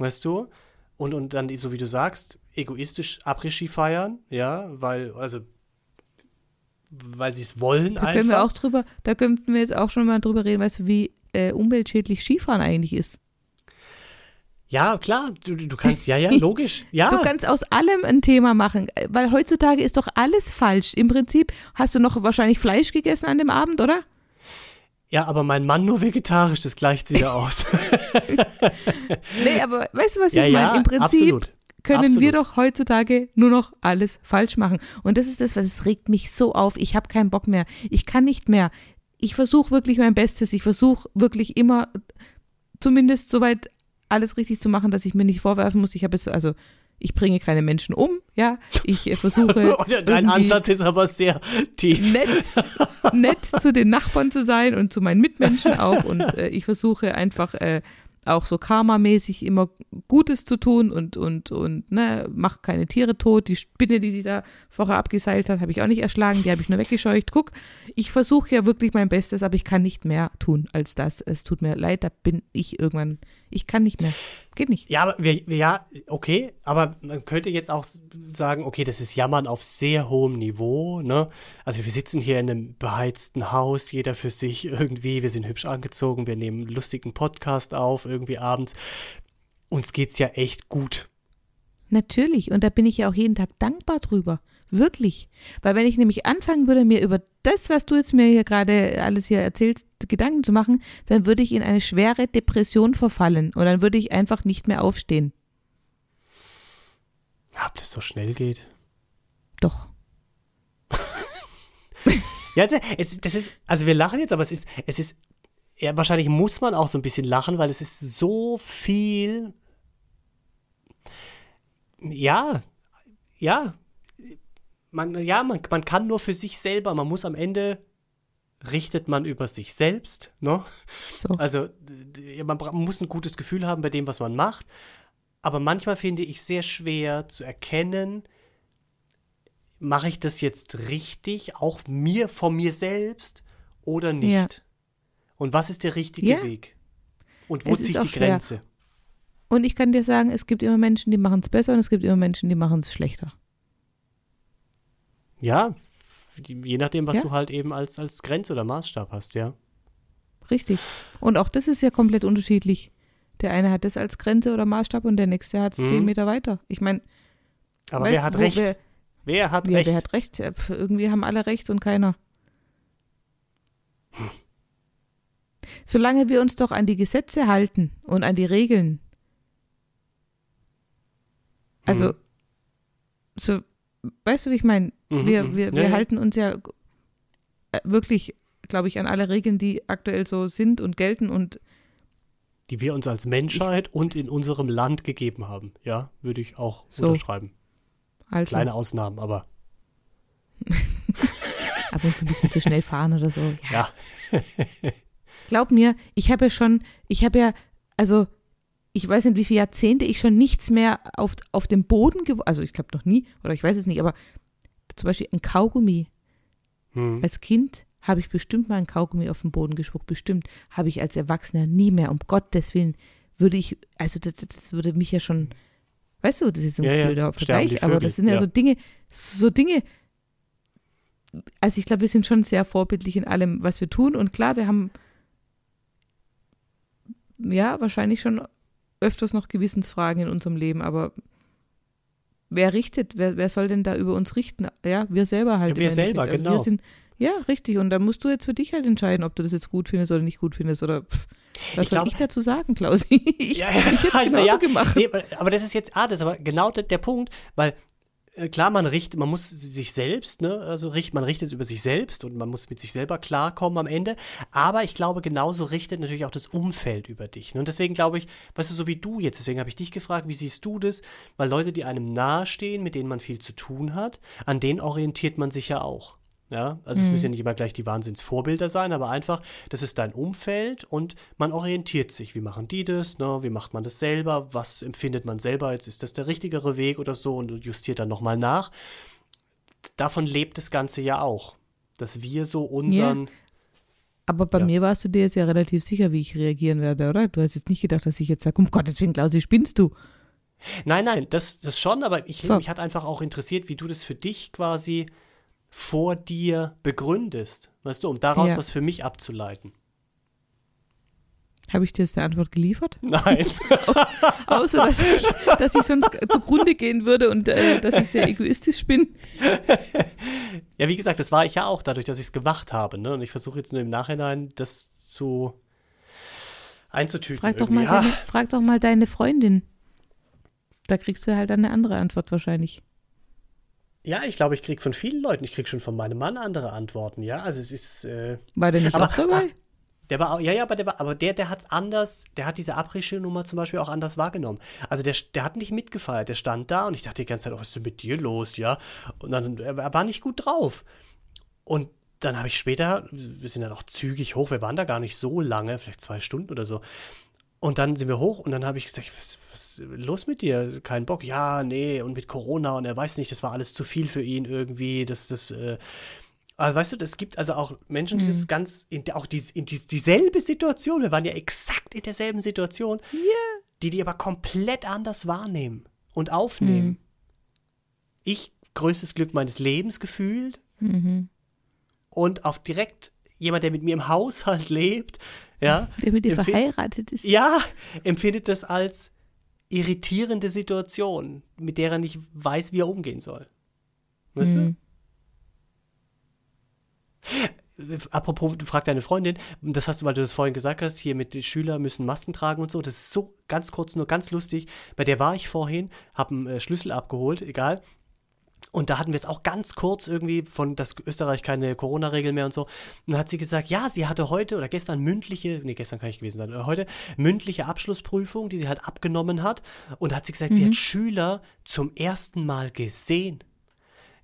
weißt du? Und, und dann, so wie du sagst, egoistisch Après-Ski feiern, ja, weil, also, weil sie es wollen da einfach. können wir auch drüber, da könnten wir jetzt auch schon mal drüber reden, weißt du, wie äh, umweltschädlich Skifahren eigentlich ist. Ja, klar, du, du kannst, ja, ja, <laughs> logisch, ja. Du kannst aus allem ein Thema machen, weil heutzutage ist doch alles falsch. Im Prinzip hast du noch wahrscheinlich Fleisch gegessen an dem Abend, oder? Ja, aber mein Mann nur vegetarisch, das gleicht wieder <laughs> aus. <laughs> nee, aber weißt du, was ja, ich meine? Im Prinzip absolut. können absolut. wir doch heutzutage nur noch alles falsch machen. Und das ist das, was es regt mich so auf. Ich habe keinen Bock mehr. Ich kann nicht mehr. Ich versuche wirklich mein Bestes. Ich versuche wirklich immer, zumindest soweit alles richtig zu machen, dass ich mir nicht vorwerfen muss, ich habe es, also ich bringe keine Menschen um, ja, ich äh, versuche. <laughs> Dein Ansatz ist aber sehr tief. Nett, nett zu den Nachbarn zu sein und zu meinen Mitmenschen auch und äh, ich versuche einfach äh, auch so karmamäßig immer Gutes zu tun und, und, und, ne, mach keine Tiere tot. Die Spinne, die sie da vorher abgeseilt hat, habe ich auch nicht erschlagen, die habe ich nur weggescheucht. Guck, ich versuche ja wirklich mein Bestes, aber ich kann nicht mehr tun als das. Es tut mir leid, da bin ich irgendwann ich kann nicht mehr. Geht nicht. Ja, aber wir, ja, okay, aber man könnte jetzt auch sagen, okay, das ist Jammern auf sehr hohem Niveau, ne? Also wir sitzen hier in einem beheizten Haus, jeder für sich irgendwie, wir sind hübsch angezogen, wir nehmen einen lustigen Podcast auf, irgendwie abends. Uns geht's ja echt gut. Natürlich, und da bin ich ja auch jeden Tag dankbar drüber. Wirklich. Weil wenn ich nämlich anfangen würde, mir über das, was du jetzt mir hier gerade alles hier erzählst, Gedanken zu machen, dann würde ich in eine schwere Depression verfallen und dann würde ich einfach nicht mehr aufstehen. Ob das so schnell geht? Doch. <laughs> ja, es, das ist, also wir lachen jetzt, aber es ist, es ist, ja, wahrscheinlich muss man auch so ein bisschen lachen, weil es ist so viel, ja, ja, man, ja, man, man kann nur für sich selber, man muss am Ende richtet man über sich selbst, ne? So. Also man, muss ein gutes Gefühl haben bei dem, was man macht. Aber manchmal finde ich sehr schwer zu erkennen, mache ich das jetzt richtig, auch mir von mir selbst oder nicht? Ja. Und was ist der richtige ja. Weg? Und wo zieht die schwer. Grenze? Und ich kann dir sagen, es gibt immer Menschen, die machen es besser und es gibt immer Menschen, die machen es schlechter. Ja, je nachdem, was ja? du halt eben als, als Grenze oder Maßstab hast, ja. Richtig. Und auch das ist ja komplett unterschiedlich. Der eine hat das als Grenze oder Maßstab und der nächste hat es mhm. zehn Meter weiter. Ich meine. Aber weißt, wer hat recht? Wer, wer hat ja, recht? Wer hat recht? Irgendwie haben alle recht und keiner. Hm. Solange wir uns doch an die Gesetze halten und an die Regeln. Also, hm. so, weißt du, wie ich meine? Mhm, wir, mhm. wir, wir ja, halten uns ja äh, wirklich, glaube ich, an alle Regeln, die aktuell so sind und gelten und die wir uns als Menschheit ich, und in unserem Land gegeben haben. Ja, würde ich auch so. unterschreiben. Also. Kleine Ausnahmen, aber. <laughs> Ab und zu ein bisschen zu schnell fahren oder so. Ja. ja. Glaub mir, ich habe ja schon, ich habe ja, also ich weiß nicht, wie viele Jahrzehnte ich schon nichts mehr auf, auf dem Boden, also ich glaube noch nie, oder ich weiß es nicht, aber zum Beispiel ein Kaugummi. Hm. Als Kind habe ich bestimmt mal ein Kaugummi auf den Boden gespuckt, bestimmt. Habe ich als Erwachsener nie mehr, um Gottes Willen, würde ich, also das, das würde mich ja schon, weißt du, das ist ein ja, blöder ja. Vergleich, aber das sind ja, ja, so Dinge, so Dinge, also ich glaube, wir sind schon sehr vorbildlich in allem, was wir tun und klar, wir haben ja wahrscheinlich schon öfters noch Gewissensfragen in unserem Leben, aber wer richtet, wer, wer soll denn da über uns richten? Ja, wir selber halt. Ja, wir selber, also genau. Wir sind, ja, richtig. Und da musst du jetzt für dich halt entscheiden, ob du das jetzt gut findest oder nicht gut findest oder pff, was ich soll glaub, ich dazu sagen, Klausi? <laughs> Ich, ja, ich hätte es <laughs> genauso ja, gemacht. Nee, aber das ist jetzt, ah, das ist aber genau der, der Punkt, weil klar, man richtet, man muss sich selbst, ne, also richt, man richtet über sich selbst und man muss mit sich selber klarkommen am Ende. Aber ich glaube, genauso richtet natürlich auch das Umfeld über dich. Ne? Und deswegen glaube ich, weißt du, so wie du jetzt, deswegen habe ich dich gefragt, wie siehst du das? Weil Leute, die einem nahestehen, mit denen man viel zu tun hat, an denen orientiert man sich ja auch. Ja, also mhm. es müssen ja nicht immer gleich die Wahnsinnsvorbilder sein, aber einfach, das ist dein Umfeld und man orientiert sich. Wie machen die das? Ne? Wie macht man das selber? Was empfindet man selber? Jetzt ist das der richtigere Weg oder so und justiert dann nochmal nach. Davon lebt das Ganze ja auch, dass wir so unseren. Ja. Aber bei ja. mir warst du dir jetzt ja relativ sicher, wie ich reagieren werde, oder? Du hast jetzt nicht gedacht, dass ich jetzt sage, um Gottes Willen, Klausi, spinnst du? Nein, nein, das, das schon, aber ich, so. mich hat einfach auch interessiert, wie du das für dich quasi vor dir begründest, weißt du, um daraus ja. was für mich abzuleiten. Habe ich dir jetzt eine Antwort geliefert? Nein. <laughs> Außer, dass ich, dass ich sonst zugrunde gehen würde und äh, dass ich sehr egoistisch bin. ja, wie gesagt, das war ich ja auch dadurch, dass ich es gemacht habe. Ne? Und ich versuche jetzt nur im Nachhinein das zu einzutüten. Frag doch, mal deine, frag doch mal deine Freundin. Da kriegst du halt eine andere Antwort wahrscheinlich. Ja, ich glaube, ich kriege von vielen Leuten, ich kriege schon von meinem Mann andere Antworten, ja. Also es ist. Äh, war der nicht aber, auch dabei? Ah, der war auch, ja, ja, aber der, war, aber der, der hat es anders, der hat diese Abrische-Nummer zum Beispiel auch anders wahrgenommen. Also der, der hat nicht mitgefeiert, der stand da und ich dachte die ganze Zeit, oh, was ist denn mit dir los, ja? Und dann, er war nicht gut drauf. Und dann habe ich später, wir sind dann auch zügig hoch, wir waren da gar nicht so lange, vielleicht zwei Stunden oder so. Und dann sind wir hoch und dann habe ich gesagt, was, was ist los mit dir? Kein Bock? Ja, nee, und mit Corona und er weiß nicht, das war alles zu viel für ihn irgendwie. Das, das, äh, also weißt du, es gibt also auch Menschen, die mhm. das ganz, in, auch die, in die, dieselbe Situation, wir waren ja exakt in derselben Situation, yeah. die die aber komplett anders wahrnehmen und aufnehmen. Mhm. Ich größtes Glück meines Lebens gefühlt mhm. und auch direkt jemand, der mit mir im Haushalt <laughs> lebt, ja, der mit dir verheiratet ist. Ja, empfindet das als irritierende Situation, mit der er nicht weiß, wie er umgehen soll. Weißt mhm. du? Apropos, du fragst deine Freundin, das hast du, weil du das vorhin gesagt hast, hier mit den Schülern müssen Masken tragen und so, das ist so ganz kurz, nur ganz lustig. Bei der war ich vorhin, habe einen äh, Schlüssel abgeholt, egal, und da hatten wir es auch ganz kurz irgendwie von, dass Österreich keine Corona-Regel mehr und so. Und dann hat sie gesagt, ja, sie hatte heute oder gestern mündliche, nee, gestern kann ich gewesen sein, heute mündliche Abschlussprüfung, die sie halt abgenommen hat. Und da hat sie gesagt, mhm. sie hat mhm. Schüler zum ersten Mal gesehen.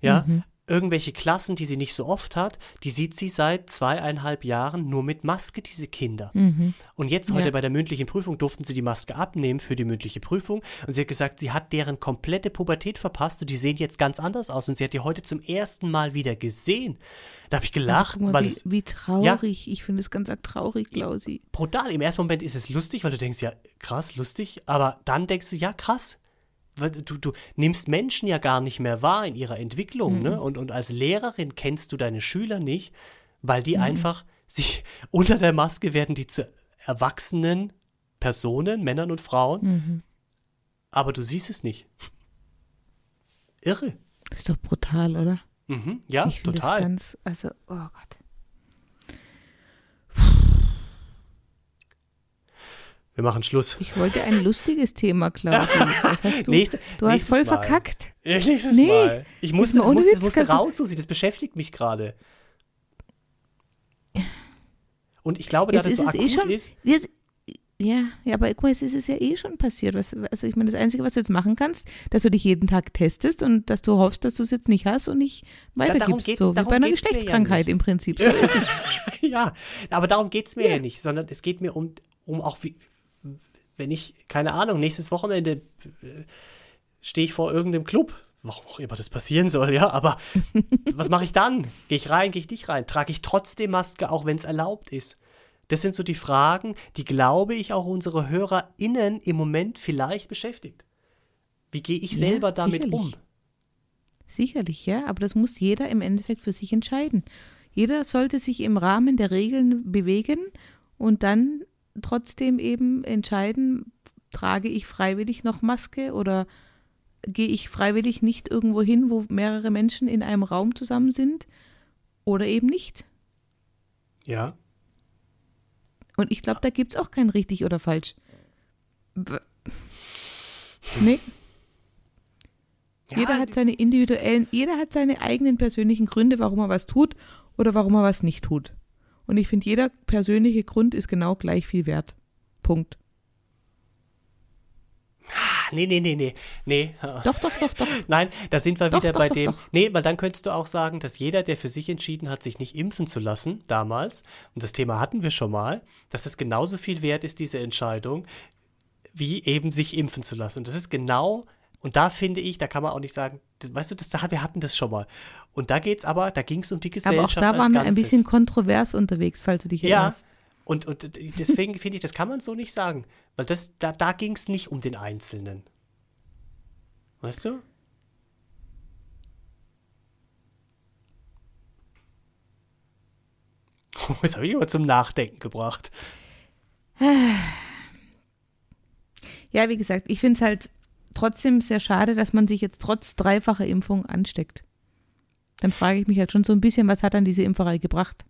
Ja, mhm irgendwelche Klassen, die sie nicht so oft hat, die sieht sie seit zweieinhalb Jahren nur mit Maske, diese Kinder. Mhm. Und jetzt heute ja. bei der mündlichen Prüfung durften sie die Maske abnehmen für die mündliche Prüfung. Und sie hat gesagt, sie hat deren komplette Pubertät verpasst und die sehen jetzt ganz anders aus. Und sie hat die heute zum ersten Mal wieder gesehen. Da habe ich gelacht. Mal, weil wie, es, wie traurig. Ja, ich finde es ganz arg traurig, Klausi. Brutal. Im ersten Moment ist es lustig, weil du denkst, ja, krass, lustig. Aber dann denkst du, ja, krass du, du nimmst Menschen ja gar nicht mehr wahr in ihrer Entwicklung, ne? mhm. ne? Und, und als Lehrerin kennst du deine Schüler nicht, weil die mhm. einfach, sie, <laughs> unter der Maske werden die zu erwachsenen Personen, Männern und Frauen, mhm. aber du siehst es nicht. Irre. Das ist doch brutal, oder? Mhm. Ja, ich total. Das ganz, also, oh Gott. Wir machen Schluss. Ich wollte ein lustiges Thema, Klaus. <laughs> du, Nächste, du hast voll Mal. verkackt. Ja, nächstes nee, Mal. Ich musste, das, musste, das musste raus, Susi. Das beschäftigt mich gerade. Und ich glaube, da das so eh akut eh schon, ist. Jetzt, ja, ja, aber guck mal, es ist ja eh schon passiert. Was, also ich meine, das Einzige, was du jetzt machen kannst, dass du dich jeden Tag testest und dass du hoffst, dass du es jetzt nicht hast und nicht weitergibst. so wie bei einer Geschlechtskrankheit ja im Prinzip. <laughs> So ja, aber darum geht es mir ja. ja. nicht, sondern es geht mir um, um auch, wie, wenn ich, keine Ahnung, nächstes Wochenende äh, stehe ich vor irgendeinem Club, warum auch immer das passieren soll, ja, aber <laughs> was mache ich dann? Gehe ich rein, gehe ich nicht rein? Trage ich trotzdem Maske, auch wenn es erlaubt ist? Das sind so die Fragen, die, glaube ich, auch unsere HörerInnen im Moment vielleicht beschäftigt. Wie gehe ich selber ja, damit sicherlich. um? Sicherlich, ja, aber das muss jeder im Endeffekt für sich entscheiden. Jeder sollte sich im Rahmen der Regeln bewegen und dann trotzdem eben entscheiden, trage ich freiwillig noch Maske oder gehe ich freiwillig nicht irgendwo hin, wo mehrere Menschen in einem Raum zusammen sind oder eben nicht. Ja. Und ich glaube, da gibt es auch kein richtig oder falsch. B <laughs> nee. Ja, jeder hat seine individuellen, jeder hat seine eigenen persönlichen Gründe, warum er was tut oder warum er was nicht tut. Und ich finde, jeder persönliche Grund ist genau gleich viel wert. Punkt. Ah, nee, nee, nee, nee, nee. Doch, doch, doch, doch. <laughs> Nein, da sind wir doch, wieder doch, bei doch, dem. Nee, weil dann könntest du auch sagen, dass jeder, der für sich entschieden hat, sich nicht impfen zu lassen, damals, und das Thema hatten wir schon mal, dass es genauso viel wert ist, diese Entscheidung, wie eben sich impfen zu lassen. Und das ist genau, und da finde ich, da kann man auch nicht sagen, weißt du, das, wir hatten das schon mal. Und da geht's aber, da ging es um die Gesellschaft. Aber auch da waren wir ein bisschen kontrovers unterwegs, falls du dich erinnerst. Ja, und, und deswegen finde ich, das kann man so nicht sagen. Weil das, da, da ging es nicht um den Einzelnen. Weißt du? <laughs> Jetzt habe ich aber zum Nachdenken gebracht. Ja, wie gesagt, ich finde es halt trotzdem sehr schade, dass man sich jetzt trotz dreifacher Impfung ansteckt. Dann frage ich mich halt schon so ein bisschen, was hat dann diese Impferei gebracht?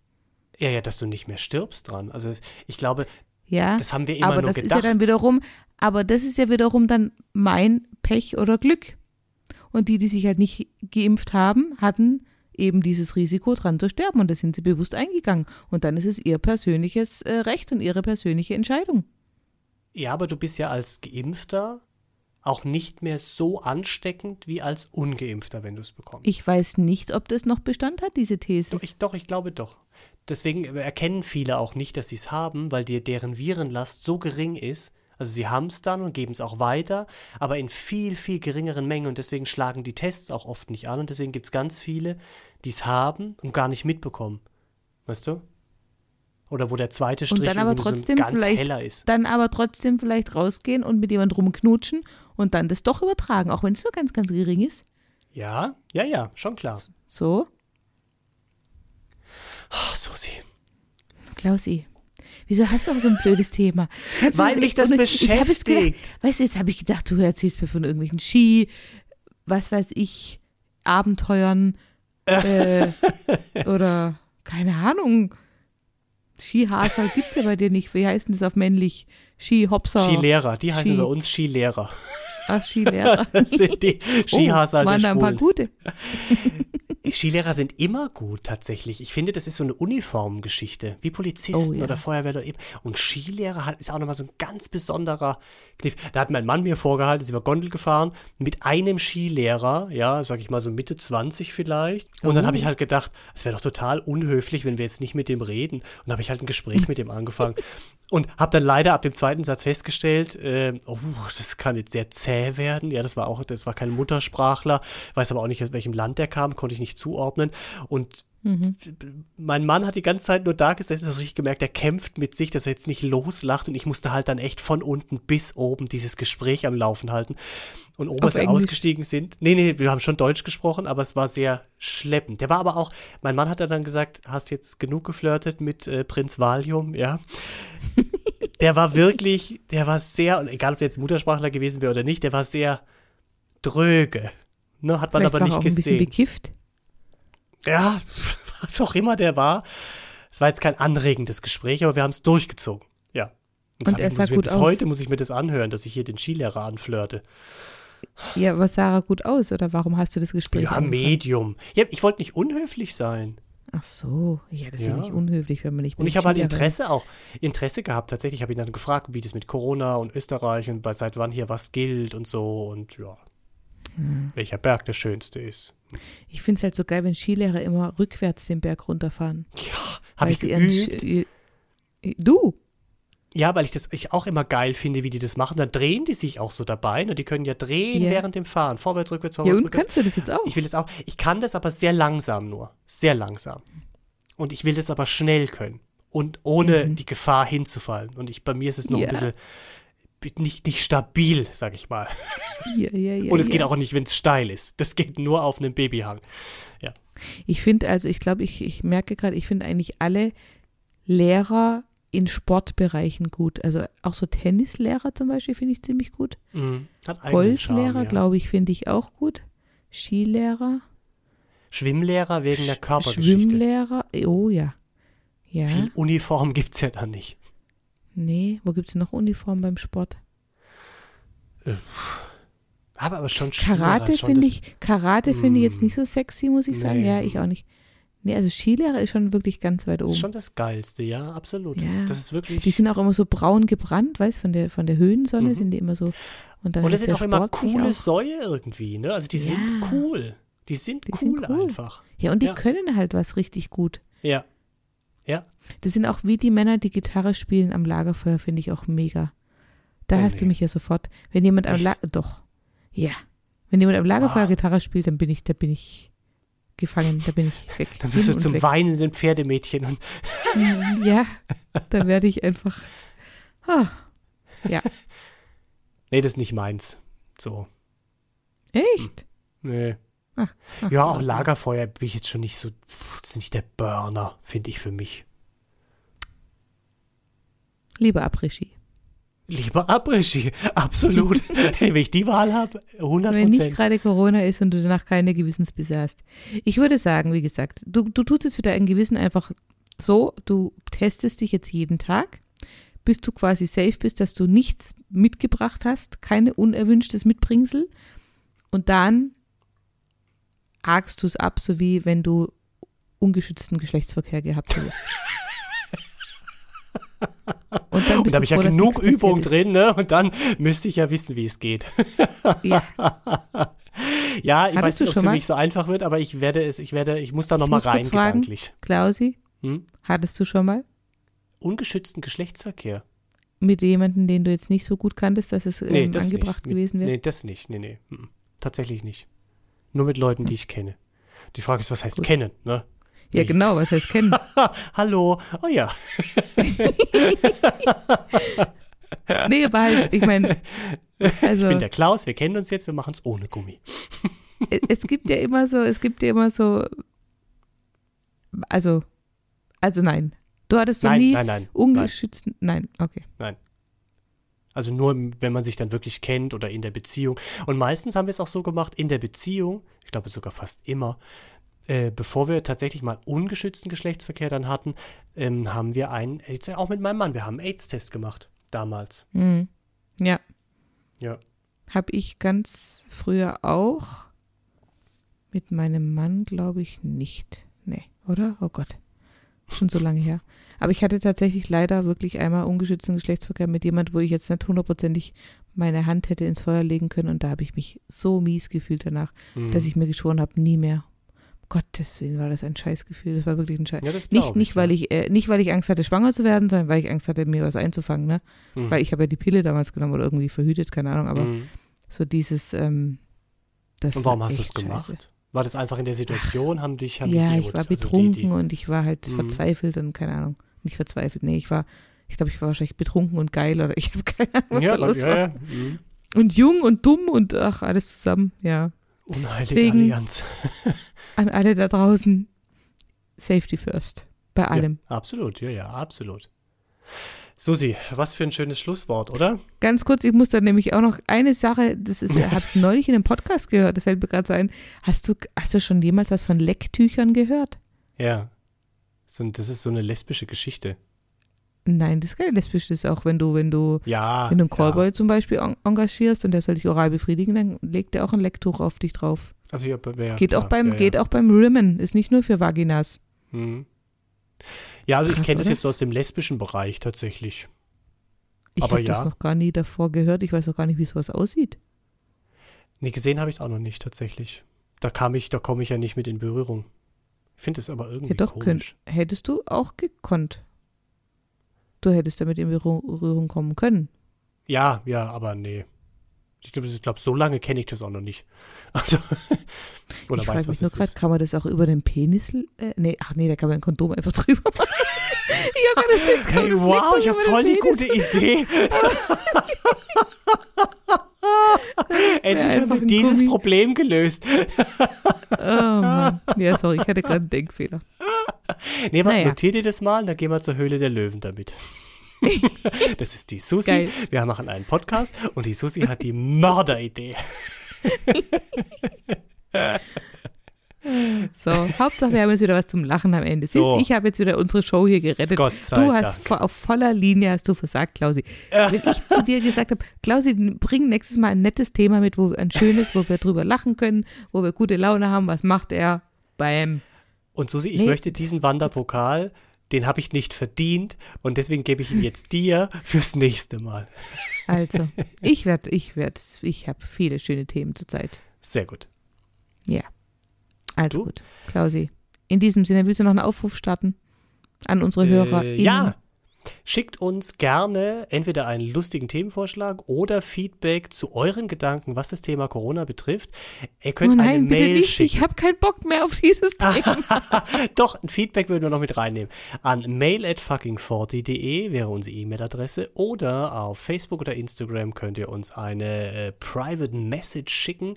Ja, ja, dass du nicht mehr stirbst dran. Also ich glaube, ja, das haben wir immer aber nur das gedacht. ist ja dann wiederum, aber das ist ja wiederum dann mein Pech oder Glück. Und die, die sich halt nicht geimpft haben, hatten eben dieses Risiko dran zu sterben und da sind sie bewusst eingegangen. Und dann ist es ihr persönliches äh, Recht und ihre persönliche Entscheidung. Ja, aber du bist ja als Geimpfter auch nicht mehr so ansteckend wie als Ungeimpfter, wenn du es bekommst. Ich weiß nicht, ob das noch Bestand hat, diese These. Doch ich, doch, ich glaube doch. Deswegen erkennen viele auch nicht, dass sie es haben, weil dir deren Virenlast so gering ist. Also sie haben es dann und geben es auch weiter, aber in viel, viel geringeren Mengen und deswegen schlagen die Tests auch oft nicht an und deswegen gibt es ganz viele, die es haben und gar nicht mitbekommen. Weißt du? Oder wo der zweite Strich und dann aber trotzdem so ganz vielleicht, heller ist. Dann aber trotzdem vielleicht rausgehen und mit jemandem rumknutschen und dann das doch übertragen, auch wenn es nur ganz, ganz gering ist. Ja, ja, ja, schon klar. So? Ach, Susi. Klausi, wieso hast du auch so ein blödes Thema? Kannst Weil mich das beschäftigt. Gedacht, weißt du, jetzt habe ich gedacht, du erzählst mir von irgendwelchen Ski, was weiß ich, Abenteuern äh, <laughs> oder keine Ahnung. Skihaser gibt es ja bei dir nicht. Wie heißt denn das auf männlich? Skihopser. Skilehrer, die heißen Ski- bei uns Skilehrer. Ach, Skilehrer. <laughs> Das sind die Skihaser oh, waren da ein paar gute. <laughs> Skilehrer sind immer gut tatsächlich. Ich finde, das ist so eine Uniformgeschichte, wie Polizisten Oh, ja. oder Feuerwehr. eben. Und Skilehrer hat, ist auch nochmal so ein ganz besonderer. Da hat mein Mann mir vorgehalten, ist über Gondel gefahren, mit einem Skilehrer, ja, sag ich mal so Mitte 20 vielleicht. Und dann Oh. habe ich halt gedacht, es wäre doch total unhöflich, wenn wir jetzt nicht mit dem reden. Und habe ich halt ein Gespräch mit dem angefangen. <laughs> Und habe dann leider ab dem zweiten Satz festgestellt, äh, oh, das kann jetzt sehr zäh werden. Ja, das war auch, das war kein Muttersprachler, weiß aber auch nicht, aus welchem Land der kam, konnte ich nicht zuordnen. Und mein Mann hat die ganze Zeit nur da gesessen, hast du richtig gemerkt, er kämpft mit sich, dass er jetzt nicht loslacht und ich musste halt dann echt von unten bis oben dieses Gespräch am Laufen halten. Und oben, Auf als wir Englisch? ausgestiegen sind, nee, nee, wir haben schon Deutsch gesprochen, aber es war sehr schleppend. Der war aber auch, mein Mann hat dann gesagt, hast jetzt genug geflirtet mit äh, Prinz Valium, ja. <laughs> der war wirklich, der war sehr, egal ob der jetzt Muttersprachler gewesen wäre oder nicht, der war sehr dröge. Ne, hat man Vielleicht aber war er nicht auch ein bisschen gesehen. bekifft. Ja, <laughs> was auch immer der war. Es war jetzt kein anregendes Gespräch, aber wir haben es durchgezogen. Ja. Und hab er sah gut bis aus. heute muss ich mir das anhören, dass ich hier den Skilehrer anflirte. Ja, aber sah er gut aus oder warum hast du das Gespräch? Ja, angefangen? Medium. Ja, ich wollte nicht unhöflich sein. Ach so, ja, das ist ja Ja. nicht unhöflich, wenn man nicht Und ich habe halt Interesse auch, Interesse gehabt. Tatsächlich habe ich ihn dann gefragt, wie das mit Corona und Österreich und bei- seit wann hier was gilt und so und ja. Hm. Welcher Berg der schönste ist. Ich finde es halt so geil, wenn Skilehrer immer rückwärts den Berg runterfahren. Ja, habe weil ich ihren geübt. Sch- ihr- Du? Ja, weil ich das ich auch immer geil finde, wie die das machen. Dann drehen die sich auch so dabei. Ne? Die können ja drehen Ja. während dem Fahren. Vorwärts, rückwärts, Ja, vorwärts, und rückwärts. kannst du das jetzt auch? Ich will es auch. Ich kann das aber sehr langsam nur. Sehr langsam. Und ich will das aber schnell können. Und ohne Mhm. die Gefahr hinzufallen. Und ich, bei mir ist es noch Ja. ein bisschen nicht, nicht stabil, sag ich mal. Ja, ja, ja, Und es ja. geht auch nicht, wenn es steil ist. Das geht nur auf einem Babyhang. Ich finde, also ich glaube, ich, ich merke gerade, ich finde eigentlich alle Lehrer in Sportbereichen gut. Also auch so Tennislehrer zum Beispiel finde ich ziemlich gut. Mhm. Golflehrer, ja. glaube ich, finde ich auch gut. Skilehrer, Schwimmlehrer wegen der Sch- Körpergeschichte. Schwimmlehrer, oh ja. Ja, Viel Uniform gibt es ja dann nicht. Nee, wo gibt es noch Uniform beim Sport? Aber, aber schon Karate finde ich, Karate finde ich jetzt Mm. nicht so sexy, muss ich sagen. Nee. Ja, ich auch nicht. Nee, also Skilehrer ist schon wirklich ganz weit Das ist oben. schon das Geilste, ja, absolut. Ja. Das ist wirklich. Die sind auch immer so braun gebrannt, weißt von der von der Höhensonne Mhm. sind die immer so. Und dann und das ist sind auch immer coole auch. Säue irgendwie, ne? Also die sind Ja. cool. Die sind Die cool, sind cool. einfach. Ja, und die Ja. können halt was richtig gut. Ja. Ja. Das sind auch wie die Männer, die Gitarre spielen am Lagerfeuer, finde ich auch mega. Da Oh, hast du nee. mich ja sofort. Wenn jemand am Echt? Lager doch. Ja. Wenn jemand am Lagerfeuer Ah. Gitarre spielt, dann bin ich, da bin ich gefangen, da bin ich weg. Dann wirst du zum weg. weinenden Pferdemädchen und Ja, da werde ich einfach. Ah, <laughs> nee, das ist nicht meins. So. echt? Nee. Ach, ach, Ja, auch. Lagerfeuer bin ich jetzt schon nicht so. Das ist nicht der Burner, finde ich für mich. Lieber Après-Ski. Lieber Après-Ski, <laughs> absolut. <laughs> Wenn ich die Wahl habe, 100 Wenn nicht gerade Corona ist und du danach keine Gewissensbisse hast. Ich würde sagen, wie gesagt, du, du tust es für dein Gewissen einfach so, du testest dich jetzt jeden Tag, bis du quasi safe bist, dass du nichts mitgebracht hast, keine unerwünschtes Mitbringsel. Und dann hakst du es ab, so wie wenn du ungeschützten Geschlechtsverkehr gehabt hättest. <laughs> Und dann und da habe ich ja genug Übung drin, ne? Und dann müsste ich ja wissen, wie es geht. ja. <laughs> ja, ich Hattest weiß nicht, ob es für mich so einfach wird, aber ich werde es, ich werde, ich muss da nochmal rein fragen, gedanklich. Klausi, hm? hattest du schon mal? Ungeschützten Geschlechtsverkehr. Mit jemandem, den du jetzt nicht so gut kanntest, dass es nee, ähm, angebracht nicht. gewesen wäre? Nee, das nicht. Nee, nee. Hm. Tatsächlich nicht. Nur mit Leuten, die ich kenne. Die Frage ist, was heißt gut. kennen, ne? Ja, genau, was heißt kennen? <laughs> Hallo, oh ja. <laughs> nee, aber halt, ich meine. Also, ich bin der Klaus, wir kennen uns jetzt, wir machen es ohne Gummi. es gibt ja immer so, es gibt ja immer so. Also, also nein. Du hattest doch nein, nie nein, nein, ungeschützten. Nein. nein, okay. Nein. Also nur, wenn man sich dann wirklich kennt oder in der Beziehung. Und meistens haben wir es auch so gemacht, in der Beziehung, ich glaube sogar fast immer, äh, bevor wir tatsächlich mal ungeschützten Geschlechtsverkehr dann hatten, ähm, haben wir einen, jetzt auch mit meinem Mann, wir haben einen AIDS-Test gemacht, damals. Mhm. Ja. Ja. Habe ich ganz früher auch. Mit meinem Mann glaube ich nicht. Nee, oder? Oh Gott. Schon so lange her. Aber ich hatte tatsächlich leider wirklich einmal ungeschützten Geschlechtsverkehr mit jemand, wo ich jetzt nicht hundertprozentig meine Hand hätte ins Feuer legen können. Und da habe ich mich so mies gefühlt danach, mhm. dass ich mir geschworen habe, nie mehr. Gottes Willen war das ein Scheißgefühl. Das war wirklich ein Scheiß. Ja, nicht, ich, nicht, weil ich, äh, nicht, weil ich Angst hatte, schwanger zu werden, sondern weil ich Angst hatte, mir was einzufangen. Ne? Mhm. Weil ich habe ja die Pille damals genommen oder irgendwie verhütet, keine Ahnung. Aber mhm. so dieses. Ähm, das und warum hast du es gemacht? War das einfach in der Situation? Haben dich, haben ja, dich ich war betrunken also die, die und ich war halt mhm. verzweifelt und keine Ahnung. Nicht verzweifelt, nee, ich war, ich glaube, ich war wahrscheinlich betrunken und geil oder ich habe keine Ahnung, was ja, da los ja, war. Ja. Mhm. Und jung und dumm und ach, alles zusammen, ja. Unheilige Deswegen, Allianz. <laughs> an alle da draußen, Safety first. Bei allem. Ja, absolut, ja, ja, absolut. Susi, was für ein schönes Schlusswort, oder? Ganz kurz, ich muss da nämlich auch noch eine Sache, das ist, <laughs> habe ich neulich in einem Podcast gehört, das fällt mir gerade so ein. Hast du, hast du schon jemals was von Lecktüchern gehört? Ja. So, das ist so eine lesbische Geschichte. Nein, das ist keine lesbische, das ist auch, wenn du, wenn du, ja, wenn du einen Callboy ja. zum Beispiel engagierst und der soll dich oral befriedigen, dann legt er auch ein Lecktuch auf dich drauf. Also ja, ja geht klar, auch beim, geht auch beim Rimmen, ist nicht nur für Vaginas. Hm. Ja, also Krass, ich kenne das jetzt aus dem lesbischen Bereich tatsächlich. Ich habe das noch gar nie davor gehört. Ich weiß auch gar nicht, wie sowas aussieht. Nee, gesehen habe ich es auch noch nicht tatsächlich. Da kam ich, da komme ich ja nicht mit in Berührung. Ich finde es aber irgendwie ja, doch, komisch. Könnt, hättest du auch gekonnt. Du hättest damit in Berührung kommen können. Ja, ja, aber nee. Ich glaube, glaub, so lange kenne ich das auch noch nicht. <laughs> Also, oder ich weiß, was nur gerade, kann man das auch über den Penis, äh, nee, ach nee, da kann man ein Kondom einfach drüber machen. <laughs> ich das, hey, wow, ich habe voll die gute Idee. <laughs> <laughs> Endlich haben wir dieses Gummi. Problem gelöst. <laughs> oh Mann. Ja, sorry, ich hatte gerade einen Denkfehler. Nee, aber naja. notiert ihr das mal, dann gehen wir zur Höhle der Löwen damit. <laughs> das ist die Susi. Geil. Wir machen einen Podcast und die Susi hat die Mörderidee. So, Hauptsache wir haben jetzt wieder was zum Lachen am Ende. So. Siehst, ich habe jetzt wieder unsere Show hier gerettet. Gott sei du hast Dank. auf voller Linie hast du versagt, Klausi. Wenn ich <laughs> zu dir gesagt habe, Klausi, bring nächstes Mal ein nettes Thema mit, wo ein schönes, wo wir drüber lachen können, wo wir gute Laune haben, was macht er? Beim Und Susi, ich nee. möchte diesen Wanderpokal den habe ich nicht verdient und deswegen gebe ich ihn jetzt dir fürs nächste Mal. <laughs> Also, ich werde, ich werde, ich habe viele schöne Themen zurzeit. Sehr gut. Ja. Also du? gut. Klausi, in diesem Sinne, willst du noch einen Aufruf starten an unsere äh, Hörer? Ja. Schickt uns gerne entweder einen lustigen Themenvorschlag oder Feedback zu euren Gedanken, was das Thema Corona betrifft. Ihr könnt oh nein, eine Mail nicht. schicken. Ich habe keinen Bock mehr auf dieses <laughs> Thema. Doch, ein Feedback würden wir noch mit reinnehmen. An mail at fucking40.de wäre unsere E-Mail-Adresse oder auf Facebook oder Instagram könnt ihr uns eine äh, Private Message schicken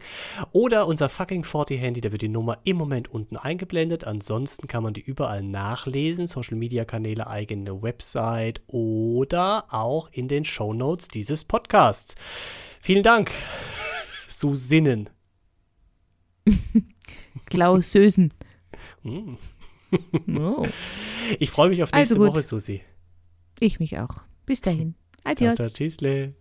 oder unser fucking 40 Handy, da wird die Nummer im Moment unten eingeblendet. Ansonsten kann man die überall nachlesen, Social Media Kanäle, eigene Website findet oder auch in den Shownotes dieses Podcasts. Vielen Dank, <laughs> Susinnen. <laughs> Klausösen. mm. oh. Ich freue mich auf nächste also Woche, Susi. Ich mich auch. Bis dahin. Adios. Tata, tschüssle.